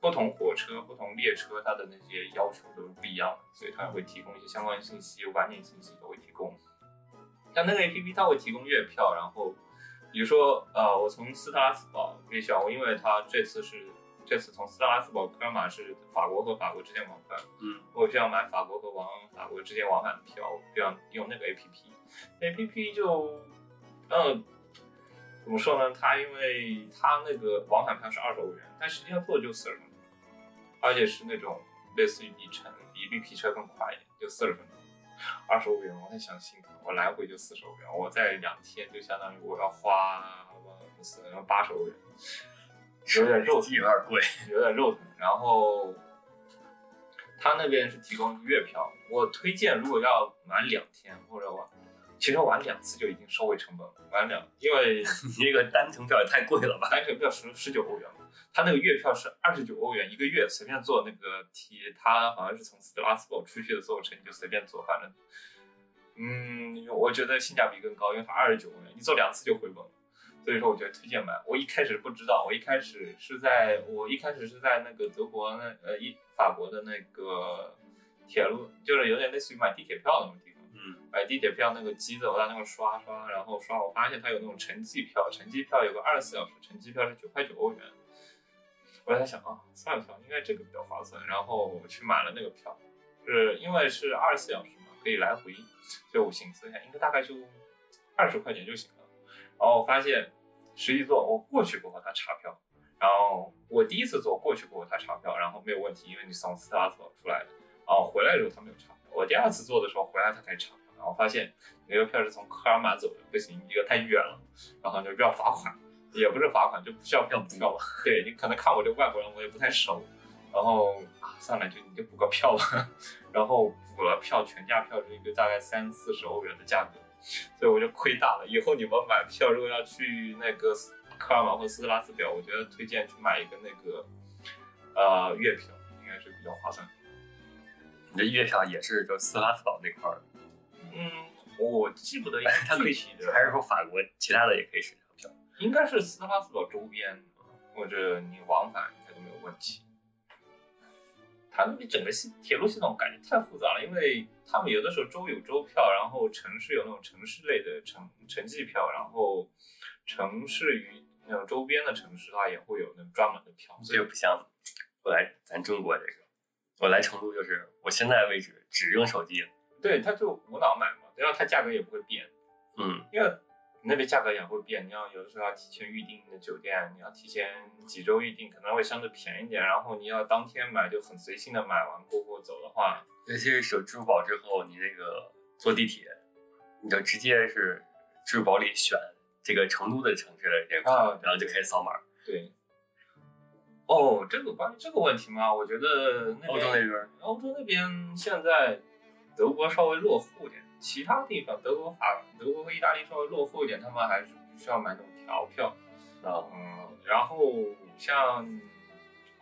不同火车、不同列车它的那些要求都是不一样的，所以它会提供一些相关信息、晚点信息都会提供。像那个 A P P 它会提供月票，然后比如说呃，我从斯特拉斯堡可以选，我因为它这次是这次从斯特拉斯堡科尔马是法国和法国之间往返，嗯，我需要买法国和往法国之间往返的票，我需要用那个 A P P，A P P 就嗯。怎么说呢？它因为它那个往返票是二十欧元，但实际上坐就四十分钟，而且是那种类似于里程，比绿皮车更快一点，就四十分钟。二十欧元，我在想心疼，我来回就四十欧元，我在两天就相当于我要花四八十欧元，有点肉疼，有点贵。有点肉疼。然后他那边是提供月票，我推荐如果要玩两天或者玩，其实玩两次就已经收回成本了，玩两，因为 你这个单程票也太贵了吧？单程票十十九欧元嘛，他那个月票是二十九欧元一个月，随便坐那个 T，，他好像是从斯特拉斯堡出去的所有车你就随便坐，反正，嗯，我觉得性价比更高，因为它二十九欧元，你坐两次就回本了。所以说，我觉得推荐买。我一开始不知道，我一开始是在我一开始是在那个德国那呃一法国的那个铁路，就是有点类似于买地铁票那种地方。嗯，买地铁票那个机子，我在那块刷刷，然后刷，我发现它有那种城际票，城际票有个二十四小时，城际票是九块九欧元。我在想啊，算了算了，应该这个比较划算，然后我去买了那个票，是因为是二十四小时嘛，可以来回，所以我寻思一下，应该大概就二十块钱就行了。然后我发现实际做我过去过后他查票，然后我第一次坐过去过后他查票，然后没有问题，因为你从斯拉斯堡出来的，然后回来的时候他没有查。我第二次坐的时候回来他才查，然后发现那个票是从科尔马走的，不行，一个太远了，然后就要罚款，也不是罚款，就不需要票补票。对你可能看我这外国人我也不太熟，然后啊算了，就你就补个票吧，然后补了票，全价票是一个大概三四十欧元的价格，所以我就亏大了。以后你们买票如果要去那个斯科尔马或斯特拉斯表，我觉得推荐去买一个那个呃月票，应该是比较划算。你的月票也是就斯拉斯堡那块儿，嗯，我记不得一个 它可以的，还是说法国其他的也可以申请票？应该是斯拉斯堡周边，或者你往返应该都没有问题。它那整个系铁路系统感觉太复杂了，因为他们有的时候州有州票，然后城市有那种城市类的城城际票，然后城市与那种周边的城市它也会有那种专门的票，所以这个不像我来咱中国这个，我来成都就是我现在为止只用手机，对它就无脑买嘛，然后它价格也不会变，嗯，因为那边价格也会变，你要有的时候要提前预定的酒店，你要提前几周预定，可能会相对便宜点。然后你要当天买，就很随性的买完过后走的话，尤其是有支付宝之后，你那个坐地铁，你就直接是支付宝里选这个成都的城市的这个然后就开始扫码。对。哦，这个关于这个问题嘛，我觉得那边欧洲那边欧洲那边现在德国稍微落后点，其他地方德国、法、德国和意大利稍微落后一点，他们还是需要买那种调票。啊，嗯，然后像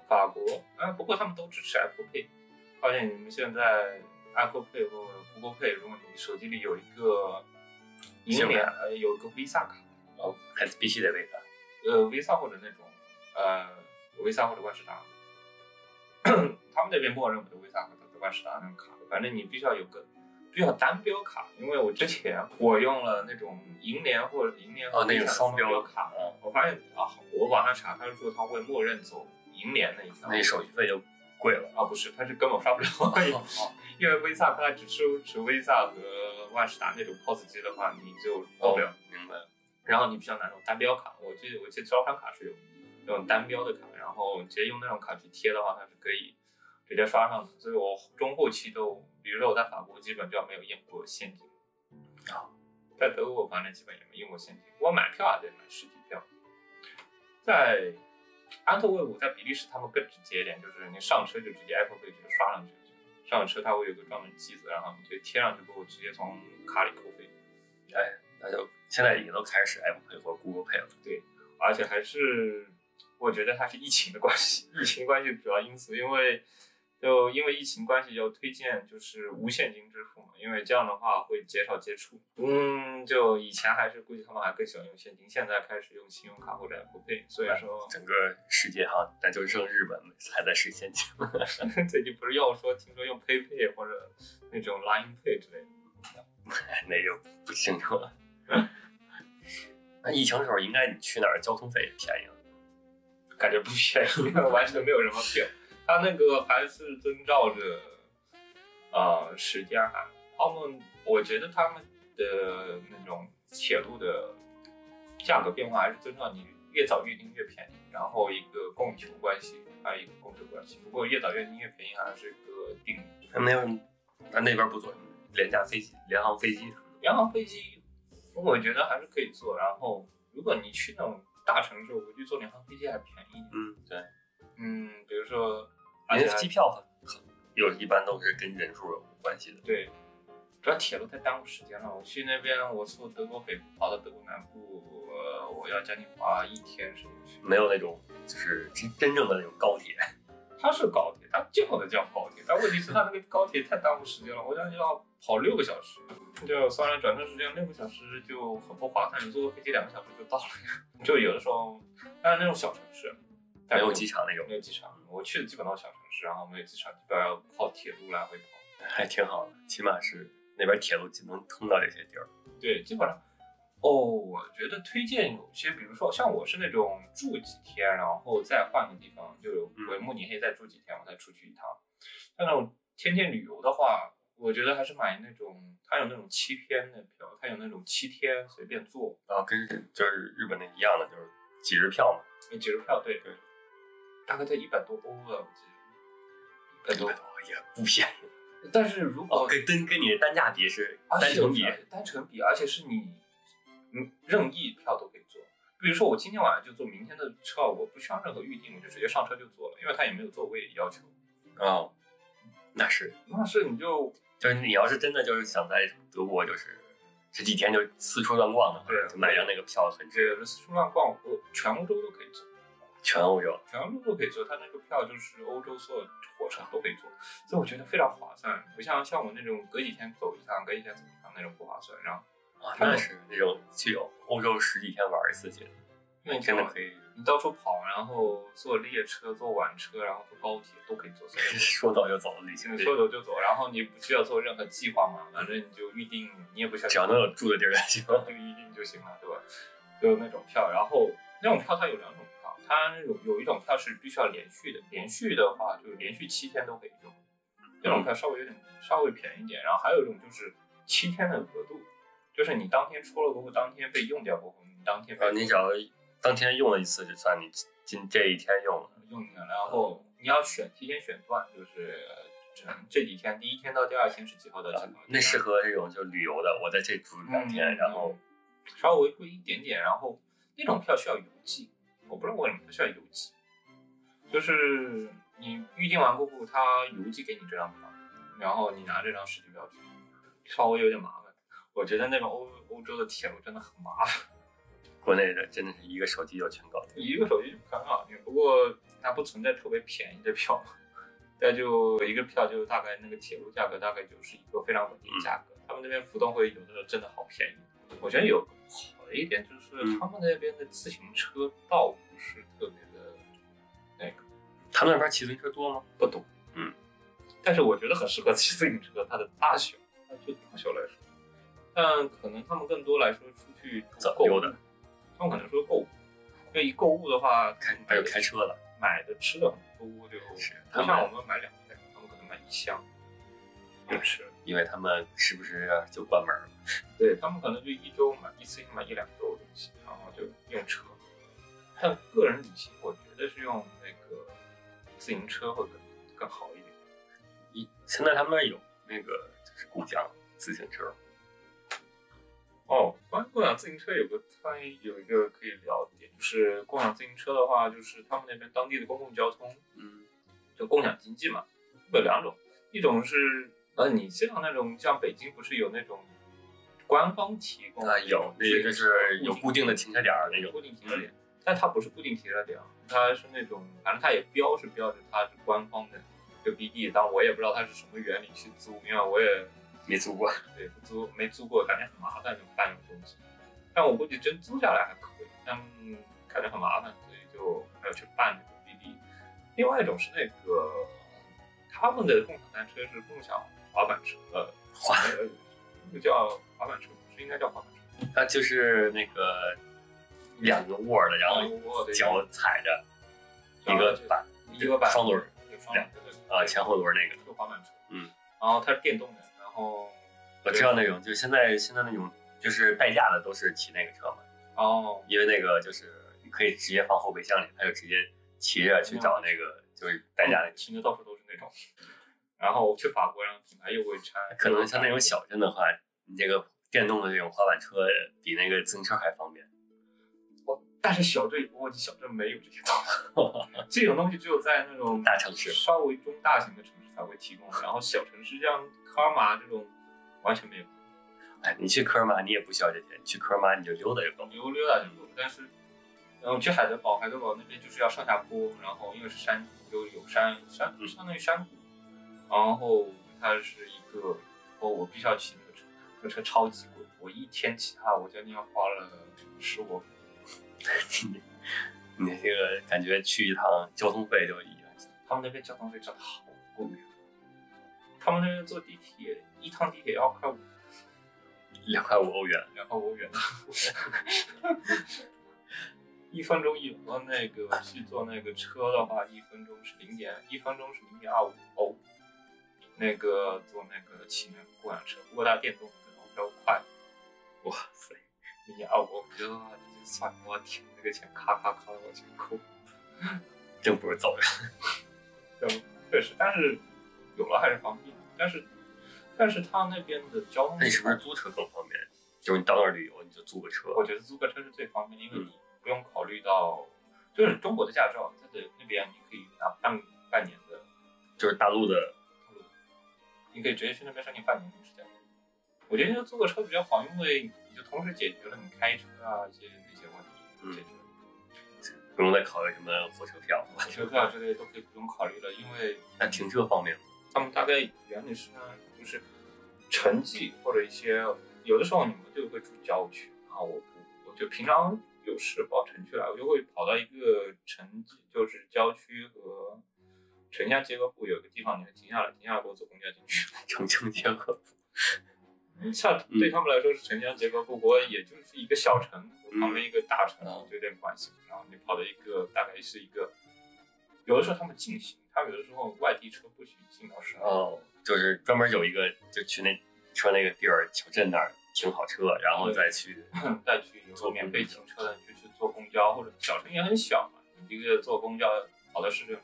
法国，啊，不过他们都支持 Apple Pay。发现你们现在 Apple Pay 或者 Google Pay，如果你手机里有一个银联，呃，有一个 Visa 卡，哦，还是必须得为啥？呃，Visa 或者那种，呃，Visa 或者万事达，他们那边默认的 Visa 或者万事达那种卡，反正你必须要有个。必须要单标卡，因为我之前我用了那种银联或者银联和哦，那种双标卡，啊，我发现啊，我网上查，他是说他会默认走银联那一条，那手续费就贵了。啊不是，他是根本刷不了，因为 Visa 它只支持 Visa 和万事达那种 POS 机的话，你就到不了。明白了。然后你必须要拿那种单标卡，我记得我记得招商卡是有那种单标的卡，然后直接用那种卡去贴的话，它是可以直接刷上的。所以我中后期都，比如说我在法国基本就没有用过现金，啊，在德国反正基本也没用过现金，我买票还得买实体票。在安特卫普，在比利时他们更直接一点，就是你上车就直接 Apple Pay 直接刷上去。上了车它会有个专门机子，然后你就贴上去过后，直接从卡里扣费。哎，那就现在也都开始 Apple Pay 或 Google Pay 了。对而且还是我觉得还是疫情的关系，疫情关系主要因素，因为就因为疫情关系，就推荐就是无现金支付嘛，因为这样的话会减少接触。嗯，就以前还是估计他们还更喜欢用现金，现在开始用信用卡或者 Apple Pay，所以说整个世界哈，咱就剩日本还在使现金。最近不是要说听说用 PayPay 或者那种 Line Pay 之类的。那就不清楚了。那疫情时候，应该你去哪儿交通费也便宜了。感觉不便宜，完全没有什么票。他那个还是遵照着呃时间还，他们我觉得他们的那种铁路的价格变化还是遵照你越早预订越便宜，然后一个供求关系，还有一个供求关系。不过越早越订越便宜还是个定律。那没有，咱那边不坐廉价飞机、联航飞机什么的。联航飞机，我觉得还是可以坐。然后如果你去那种大城市，我估计坐联航飞机还便宜。嗯，对。嗯，比如说，而因且机票很很有一般都是跟人数有关系的。对，主要铁路太耽误时间了。我去那边，我从德国北部跑到德国南部，呃，我要将近花一天时间去。没有那种就是真真正的那种高铁。它是高铁，它叫的叫高铁，但问题是它那个高铁太耽误时间了，我想要跑六个小时，就算了转车时间六个小时就很不划算。你坐个飞机两个小时就到了呀。就有的时候，但是那种小城市没有机场那种，没有机场，我去的基本都是小城市，然后没有机场，基本上要靠铁路来回跑。还挺好的，起码是那边铁路就能通到这些地儿。对，基本上，哦，我觉得推荐有些，比如说像我是那种住几天，然后再换个地方，就回慕尼黑再住几天，我再出去一趟。像那种天天旅游的话，我觉得还是买那种，它有那种七天的票，它有那种七天随便坐，然后跟就是日本那一样的，就是几日票嘛，那几日票，对对，大概在一百多欧吧，我记得，一百多。也不便宜。但是如果哦，跟跟跟你的单价比是单程比，单程比，而且是你嗯任意票都可以坐。比如说我今天晚上就坐明天的车，我不需要任何预定，我就直接上车就坐了，因为它也没有座位要求。哦，那是，那是你就就是你要是真的就是想在德国就是这几天就四处乱逛的话，对就买张那个票很值，这个四处乱逛，我全欧洲都可以坐，全欧洲。全欧洲都可以坐。它那个票就是欧洲所有火车都可以坐，所以我觉得非常划算，不像像我那种隔几天走一趟，隔几天走一趟那种不划算。然后啊，那是那种去欧洲十几天玩一次去，因为真的可以。你到处跑，然后坐列车、坐晚车，然后坐高铁都可以坐。所以 说走就走的旅行，说走就走，然后你不需要做任何计划嘛，反正你就预定，你也不需要只要能有住的地儿就行。就预定就行了，对吧？就那种票，然后那种票它有两种票，它有有一种票是必须要连续的，连续的话就是连续七天都可以用，这种票稍微有点稍微便宜一点，然后还有一种就是七天的额度，就是你当天出了过后，当天被用掉过后，你当天被啊，你只要当天用了一次，就算你今这一天用了。用掉，然后你要选提前选段，就是这这几天第一天到第二天是几号到几啊号，那适合这种就旅游的，我在这住两天，嗯。然后稍微贵一点点，然后那种票需要邮寄，我不知道为什么它需要邮寄，就是你预定完过后，他邮寄给你这张票，然后你拿这张实体票去，稍微有点麻烦。我觉得那种欧欧洲的铁路真的很麻烦，国内的真的是一个手机就全搞定。一个手机就很好用，不过它不存在特别便宜的票，那就一个票就大概那个铁路价格大概就是一个非常稳定的价格，他们那边浮动会有的时候真的好便宜。我觉得有好的一点就是嗯他们那边的自行车道不是特别的那个他们那边骑自行车多吗？不多，嗯，但是我觉得很适合骑自行车，它的大小，它就大小来说，但可能他们更多来说出去购物走溜达，他们可能说购物，因为一购物的话，开还有开车的，买的吃的很多，就是不像我们买两袋，他们可能买一箱就吃。因为他们时不时就关门了。对他们可能就一周买一次性买一两周的东西，然后就用车。还有个人旅行，我觉得是用那个自行车会更更好一点。一现在他们那有那个就是共享自行车，哦，关于共享自行车有个关于有一个可以聊的点，就是共享自行车的话，就是他们那边当地的公共交通，嗯，就共享经济嘛，有两种，一种是呃，你像那种像北京不是有那种官方提供啊有那个就是有固定的停车点儿那种固定停车点，但它不是固定停车点，它是那种反正它也标是标着它是官方的这个 BD，但我也不知道它是什么原理去租，因为我也没租过。对不租没租过，感觉很麻烦就办这种东西。但我估计真租下来还可以，但感觉很麻烦，所以就没有去办那个 BD。另外一种是那个他们的共享单车是共享滑板车，呃，滑。呃那个叫滑板车，不是应该叫滑板车？它，就是那个两个窝儿的，然后脚踩着一个板一个板双轮儿。有双轮啊，前后轮那个。就滑板车，嗯，然后它是电动的，然后我知道那种，就是现在现在那种就是代驾的都是骑那个车嘛，哦，因为那个就是你可以直接放后备箱里，他就直接骑着去找那个就是代驾的。停的到处都是那种。然后去法国，然后品牌又会拆，可能像那种小镇的话，你这个电动的这种滑板车比那个自行车还方便。我但是小镇有个问题，小镇没有这些东西，这种东西只有在那种大城市稍微中大型的城市才会提供，然后小城市像科尔玛这种完全没有。哎，你去科尔玛你也不需要这些，你去科尔玛你就溜达就够了。溜溜达就有，但是，然后去海德堡，海德堡那边就是要上下坡，然后因为是山，有有山山，嗯相当于山谷，然后它是一个，哦我必须要骑那个车，那个车超级贵，我一天骑它，我将近要花了十五，你这个感觉去一趟交通费就一样他们那边交通费真的好贵啊，他们那边坐地铁一趟地铁要快五两块五欧元。两块五欧元，一分钟一我那个去坐那个车的话，一分钟是零点一分钟是零点二五欧，那个坐那个骑那个共享车，不过它电动可能比较快。哇塞，你啊，我觉得就算了，我填那个钱咔咔咔往前扣。真不如走着。对，确实，但是有了还是方便。但是，但是他那边的交通，那你是不是租车更方便？就是你到那儿旅游，你就租个车。我觉得租个车是最方便，因为你不用考虑到，就是中国的驾照在这那边你可以拿半半年的，就是大陆的，你可以直接去那边申请半年的时间。我觉得就租个车比较好，因为你就同时解决了你开车啊一些那些问嗯题，解决了。不用再考虑什么火车票。火车票之类都可以不用考虑了，因为那停车方面？他们大概原理是呢，就是城际或者一些有的时候你们就会住郊区啊，我不，我就平常有事跑城区来，我就会跑到一个城际，就是郊区和城乡结合部有一个地方，你们停下来，停下来给我坐公交进去。城乡结合部。像对他们来说是城乡结合部，不过也就是一个小城嗯旁边一个大城嗯就有点关系。然后你跑到一个大概是一个，有的时候他们禁行，他有的时候外地车不许进到市内。哦，就是专门有一个，就去那说那个地儿小镇那儿停好车，然后再去。再去有免费停车的，你就去坐公交，或者小城也很小嘛，一个坐公交跑到市城，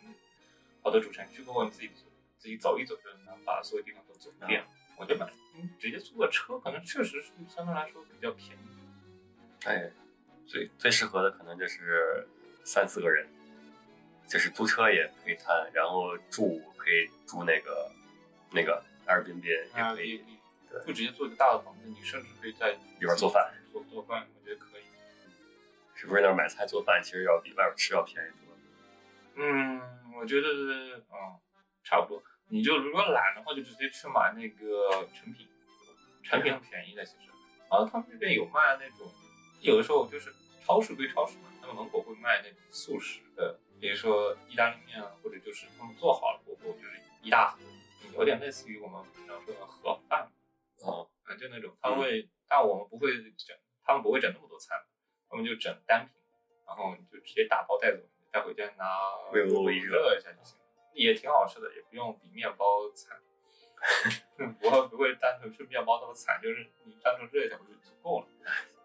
跑到主城区过后，你自己自己走一走就能把所有地方都走一遍。我觉得嗯直接租个车可能确实是相对来说比较便宜。哎，最最适合的可能就是三四个人，就是租车也可以摊，然后住可以住那个那个也啊，可以，也可以对不直接做一个大的房子，你甚至可以在里里边做饭，做做饭，我觉得可以。是不是那儿买菜做饭其实要比外边吃要便宜多？嗯，我觉得嗯差不多。你就如果懒的话，就直接去买那个成品，成品很便宜的其实。然后他们那边有卖那种，有的时候就是超市归超市嘛，他们门口会卖那种速食的，比如说意大利面啊，或者就是他们做好了过后就是一大盒，有点类似于我们平常说的盒饭。哦，啊，就那种他会，但我们不会整，他们不会整那么多菜，他们就整单品，然后你就直接打包带走，带回家拿微波炉热热一下就行，也挺好吃的，也不用比面包惨。不会不会单纯吃面包那么惨，就是你单纯热一下不就足够了，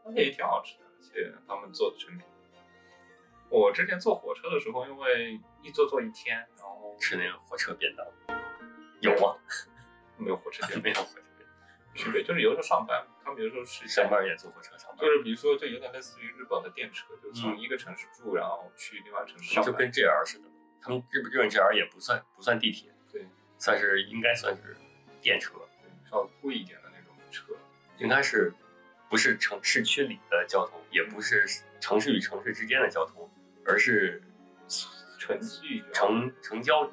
而且也挺好吃的，而且他们做的成品。我之前坐火车的时候，因为一坐坐一天，然后吃那个火车便当，有吗？没有火车店没有火车便区别，就是有时候上班，他们有时候是当，上班也坐火车上班就，是比如说，就有点类似于日本的电车，就从一个城市住，然后去另外城市上班。就跟 JR 似的。他们日本日本 JR 也不算不算地铁，对，算是应该算是电车，对稍微贵一点的那种车。应该是不是城市区里的交通，也不是城市与城市之间的交通，而是城际城城郊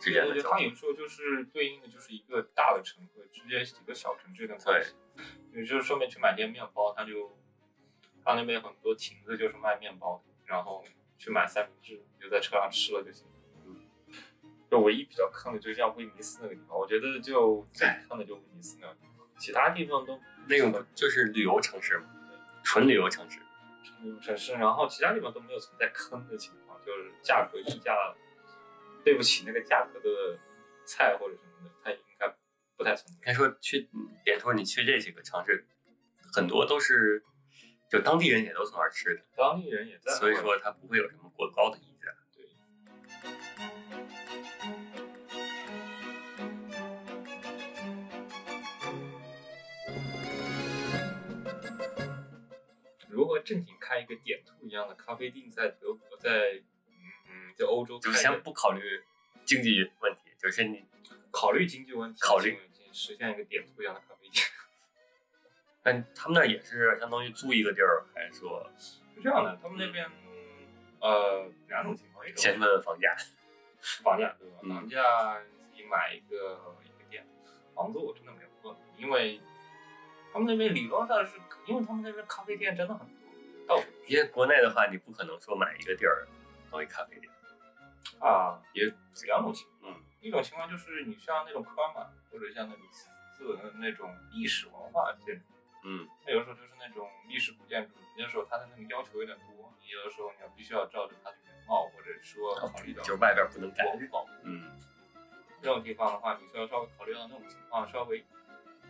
之间对对，的交通。它有时候就是对应的就是一个大的城和之间几个小城之间的关系。也就是顺便去买件面包，他就他那边有很多亭子就是卖面包的，然后去买三明治，你就在车上吃了就行。嗯，就唯一比较坑的就是像威尼斯那个地方，我觉得就最坑的就威尼斯那个地方，其他地方都那个就是旅游城市嘛，纯旅游城市。纯旅游城市，然后其他地方都没有存在坑的情况，就是价格溢价对不起那个价格的菜或者什么的，它应该不太存在。应该说去点说你去这几个城市，很多都是就当地人也都从那儿吃的，当地人也在，所以说他不会有什么过高的溢价。对。如何正经开一个点兔一样的咖啡店，在德国，在在欧洲就先不考虑经济问题，就是你考虑经济问题，考虑实现一个点不一样的咖啡店。但他们那儿也是相当于租一个地儿，还是说是这样的，他们那边呃两种情况，一种先问问房价？房价对吧？嗯房价自己买一个一个店，房租我真的没有问，因为他们那边理论上是，因为他们那边咖啡店真的很多，到处因为国内的话，你不可能说买一个地儿当一咖啡店。啊，也两种情况，嗯，一种情况就是你像那种科尔玛或者像那种四的那种历史文化建筑，嗯，那有的时候就是那种历史古建筑，有的时候它的那个要求有点多，你有的时候你要必须要照着它的原貌，或者说考虑到就是外边不能改。文物保护。嗯，这种地方的话，你需要稍微考虑到那种情况，稍微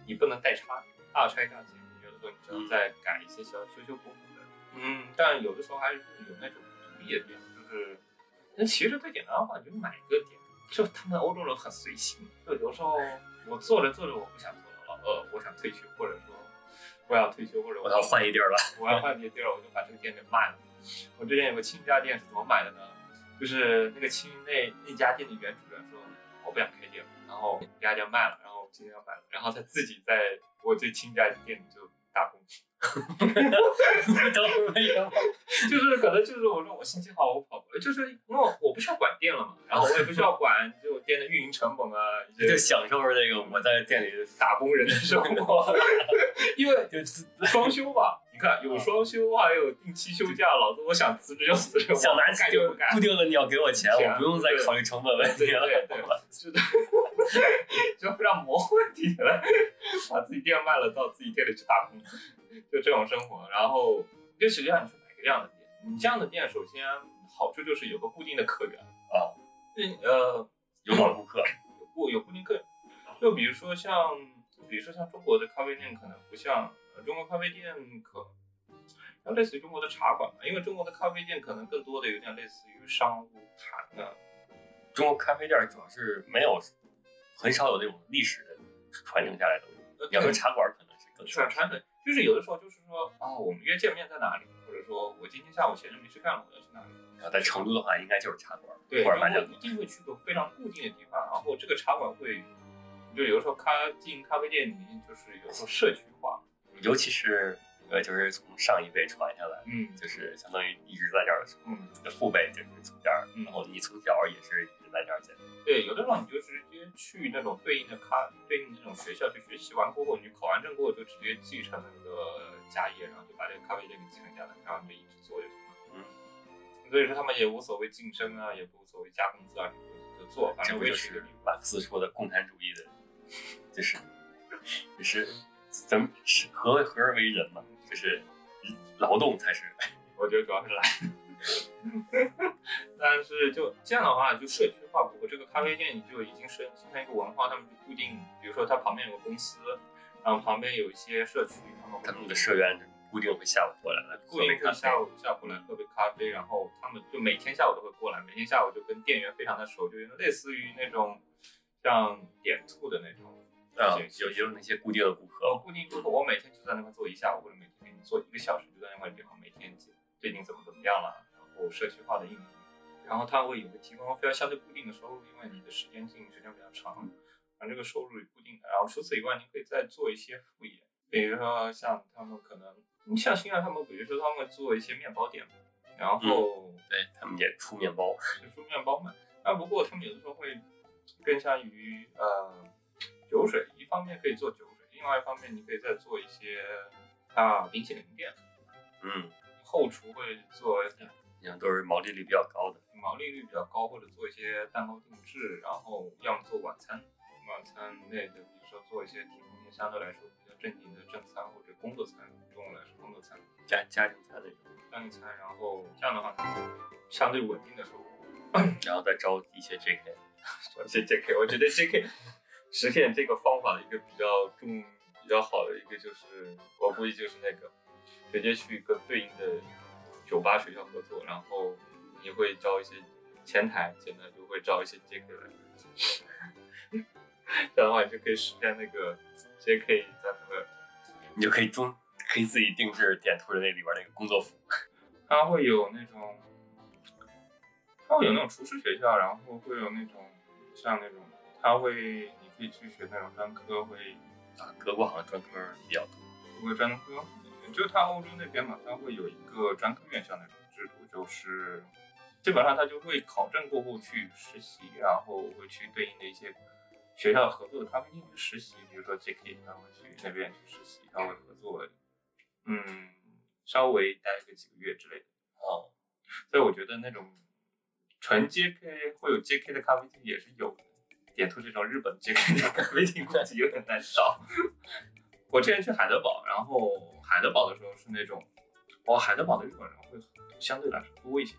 你不能带差，大拆大建，有的时候你就要再改一些小修修补补的。嗯，但有的时候还是有那种独立的店，就是那其实最简单的话，你就买一个点，就他们欧洲人很随性，就有时候我做着做着我不想做了，呃，我想退休，或者说我要退休，或者我要换一地儿了。我要换别的地儿，我就把这个店给卖了。我之前有个亲家店是怎么买的呢？就是那个亲那那家店的原主人说我不想开店了，然后给大家卖了，然后今天要卖了，然后他自己在我这亲家店里就打工？就是可能就是我说我心情好，我跑过来，就是因为我不需要管店了嘛，然后我也不需要管就我店的运营成本啊，就享受着这个我在店里打工人的生活，因为就双休吧，你看有双休，还有定期休假，老子我想辞职就辞职，想拿不干就不干固。定的你要给我钱，我不用再考虑成本问题了。对对对是的，就非常魔幻体的，把自己店卖了，到自己店里去打工，就这种生活。然后，就实际上你去买个这样的店，你这样的店，首先好处就是有个固定的客源啊，对，呃，有老顾客，有固有固定客源。就比如说像，比如说像中国的咖啡店，可能不像呃中国咖啡店可。要类似于中国的茶馆吧，因为中国的咖啡店可能更多的有点类似于商务谈的，中国咖啡店主要是没有很少有那种历史的传承下来的东西。你要说茶馆，可能是更传传统，就是有的时候就是说啊，我们约见面在哪里，或者说我今天下午闲着没事干了，我要去哪里。然后在成都的话，应该就是茶馆对，或者麻将馆。一定会去个非常固定的地方，然后这个茶馆会，就有的时候咖进咖啡店里面就是有时候社区化，尤其是呃，就是从上一辈传下来，嗯就是相当于一直在这儿的时候，嗯，你的父辈就是从这儿，嗯然后你从小也是一直在这儿见。对，有的时候你就直接去那种对应的咖对应的那种学校去学习完过后，你考完证过后就直接继承那个家业，然后就把这个咖啡店给继承下来，然后你就一直做就行了。嗯，所以说他们也无所谓晋升啊，也无所谓加工资啊，就做，反正维持一个是马克思说的共产主义的，就是就是咱们是合合而为人嘛，就是劳动才是我觉得主要是懒。但是就这样的话，就社区化不过这个咖啡店就已经是形成一个文化，他们就固定，比如说它旁边有个公司，然后旁边有一些社区，他们他们的社员固定会下午过来来固定会喝杯咖啡下午下午来喝杯咖啡，然后他们就每天下午都会过来，每天下午就跟店员非常的熟，就类似于那种像点醋的那种啊，有有那些固定的顾我客，固定顾客，我每天就在那块坐一下午，或者每天给你做一个小时，就在那块地方，每天最近怎么怎么样了，然后社区化的运营，然后它会有个提供非常相对固定的收入，因为你的时间经营时间比较长，然后这个收入固定的，然后除此以外，你可以再做一些副业，比如说像他们可能，你像新来他们，比如说他们做一些面包店，然后对他们也出面包，就出面包嘛，但不过他们有的时候会更像于呃酒水，一方面可以做酒水，另外一方面你可以再做一些啊冰淇淋店，嗯，后厨会做你看都是毛利率比较高的，毛利率比较高，或者做一些蛋糕定制，然后要么做晚餐，晚餐类的，比如说做一些提供一些相对来说比较正经的正餐或者工作餐，中午来说工作餐，家家庭餐那种，家庭餐，然后这样的话相对稳定的收入。然后再招一些 JK，说谢 JK，我觉得 JK 实现这个方法的一个比较重、比较好的一个就是，我估计就是那个直接去跟对应的酒吧学校合作，然后你会招一些前台，前台就会招一些 JK 来，这样的话你就可以实现那个 JK 在那个，你就可以中可以自己定制点兔的那里边那个工作服，它会有那种，它会有那种厨师学校，然后会有那种像那种，它会你可以去学那种专科，会啊，德国好像专科比较多，不过专科，就他欧洲那边嘛，他会有一个专科院校那种制度，就是基本上他就会考证过后去实习，然后会去对应的一些学校合作的咖啡厅去实习，比如说 JK 他会去那边去实习，他会合作，嗯，稍微待个几个月之类的。哦，所以我觉得那种纯 JK 会有 JK 的咖啡厅也是有的，点出这种日本的咖啡厅估计有点难找。我之前去海德堡，然后海德堡的时候是那种，哦，海德堡的日本人会相对来说多一些。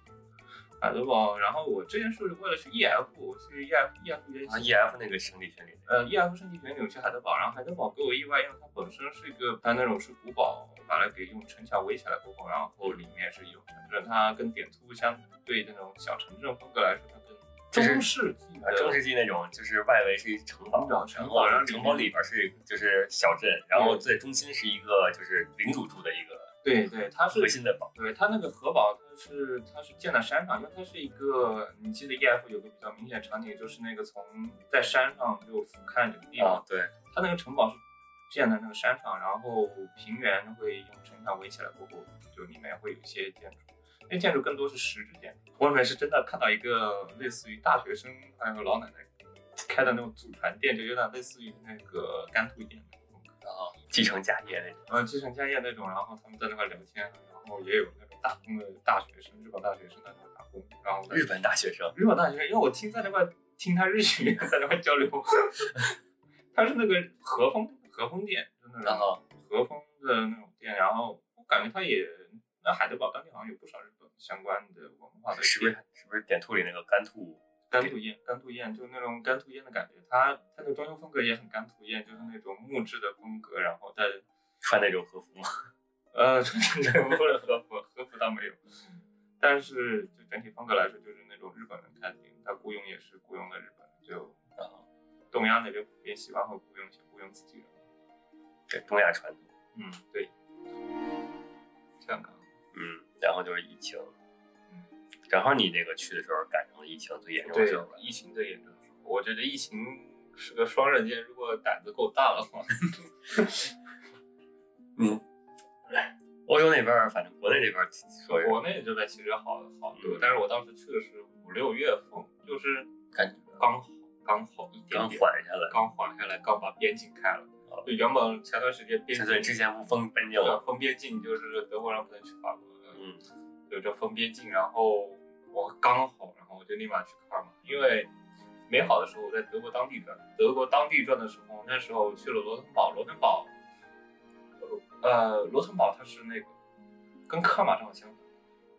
海德堡，然后我之前是为了去 EF，我去 EF EF 也啊，EF 那个圣地巡礼，呃，EF 圣地巡礼我去海德堡，然后海德堡给我意外，因为它本身是一个它那种是古堡，把它给用城墙围起来过后，然后里面是有城镇，它跟点突相对那种小城镇风格来说，中世纪啊，的中世纪那种，就是外围是一城堡，城堡然城堡然后后城堡里边是就是小镇，然后在中心是一个就是领主住的一个对对，它是核心的堡。对它那个核堡，它是它是建在山上，因为它是一个，你记得 EF 有个比较明显的场景，就是那个从在山上就俯瞰整个地方，啊，对，它那个城堡是建在那个山上，然后平原会用城墙围起来过后，就里面会有一些建筑，那建筑更多是实质建筑。我里面是真的看到一个类似于大学生还有老奶奶开的那种祖传店，就有点类似于那个甘兔店那种。然后继承家业那种。嗯，继承家业那种，然后他们在那块聊天，然后也有那种打工的大学生，日本大学生在那块打工，然后日本大学生，日本大学生，因为我听在那块听他日语，在那块交流，他是那个和风和风店，就那种然后和风的那种店，然后我感觉他也，那海德堡当地好像有不少日本相关的文化的是不是，是不是点兔里那个干兔？干兔宴，干兔宴就是那种干兔宴的感觉，它它的装修风格也很干兔宴，就是那种木质的风格，然后在 穿那种和服吗？呃，穿成这种不是和服，和服倒没有，但是就整体风格来说，就是那种日本人开店，他雇佣也是雇佣的日本人，就然后东亚那边普遍喜欢和雇佣一些雇佣自己人。对东亚传统，嗯，对。香港，嗯，然后就是疫情，嗯，正好你那个去的时候赶上了疫情最严重的时候吧？疫情最严重的时候，我觉得疫情是个双刃剑，如果胆子够大的话，嗯，欧洲那边儿，反正国内这边儿说国内这边其实好好多嗯，但是我当时去的是五六月份，就是感觉刚好刚好一点刚点。缓下来。刚缓下来，刚把边境开了啊。就原本前段时间边境之前不封边境对？封边境，就是德国人不能去法国，嗯，有这封边境。然后我刚好，然后我就立马去科尔玛，因为美好的时候我在德国当地转，德国当地转的时候，那时候去了罗滕堡，罗滕堡，呃，罗滕堡它是那个跟科尔玛正好相反，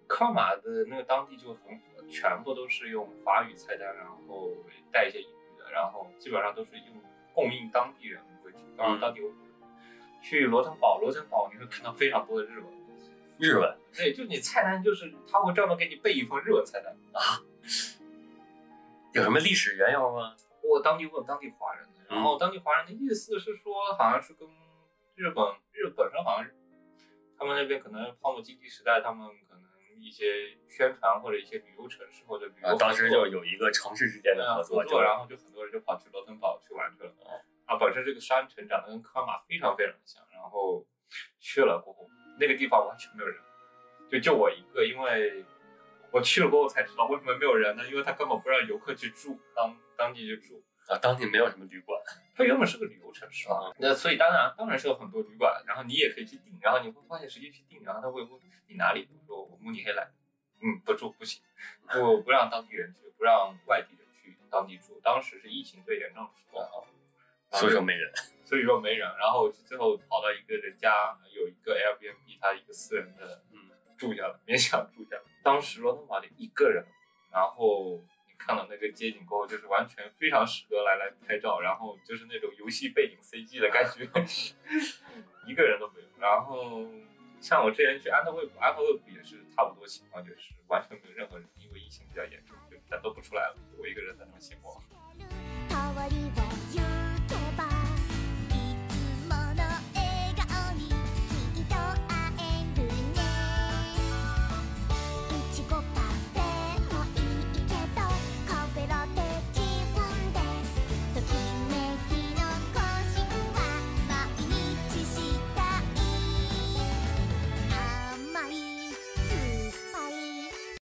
科尔玛的那个当地就很火全部都是用法语菜单，然后带一些英语的，然后基本上都是用供应当地人的，当然当地为主。去罗滕堡，罗滕堡你会看到非常多的日文，日文对，就你菜单就是他会专门给你备一份日文菜单啊。有什么历史缘由吗？我当地问当地华人的，嗯然后当地华人的意思是说，好像是跟日本日本人好像是他们那边可能泡沫经济时代，他们可能一些宣传或者一些旅游城市或者旅游啊，当时就有一个城市之间的呃合作，合作，然后就很多人就跑去罗森堡去玩去了。啊，本身这个山城长得跟科尔玛非常非常像，然后去了过后，那个地方完全没有人，就就我一个，因为我去了过后才知道为什么没有人呢？因为他根本不让游客去住，当当地去住。啊，当地没有什么旅馆。它原本是个旅游城市啊，那所以当然当然是有很多旅馆，然后你也可以去订，然后你会发现实际去订，然后他会问你哪里，我说我慕尼黑来，嗯，不住不行，不不让当地人去，不让外地人去当地住，当时是疫情最严重的时候，啊，所以说没人。所以说没人，然后最后跑到一个人家有一个 Airbnb，他一个私人的嗯，住下了，勉强住下了。当时罗滕堡里一个人，然后你看到那个街景过后，就是完全非常适合来来拍照，然后就是那种游戏背景 CG 的感觉，一个人都没有。然后像我之前去安特卫普，安特卫普也是差不多情况，就是完全没有任何人，因为疫情比较严重，就人都不出来了，我一个人在那边闲逛。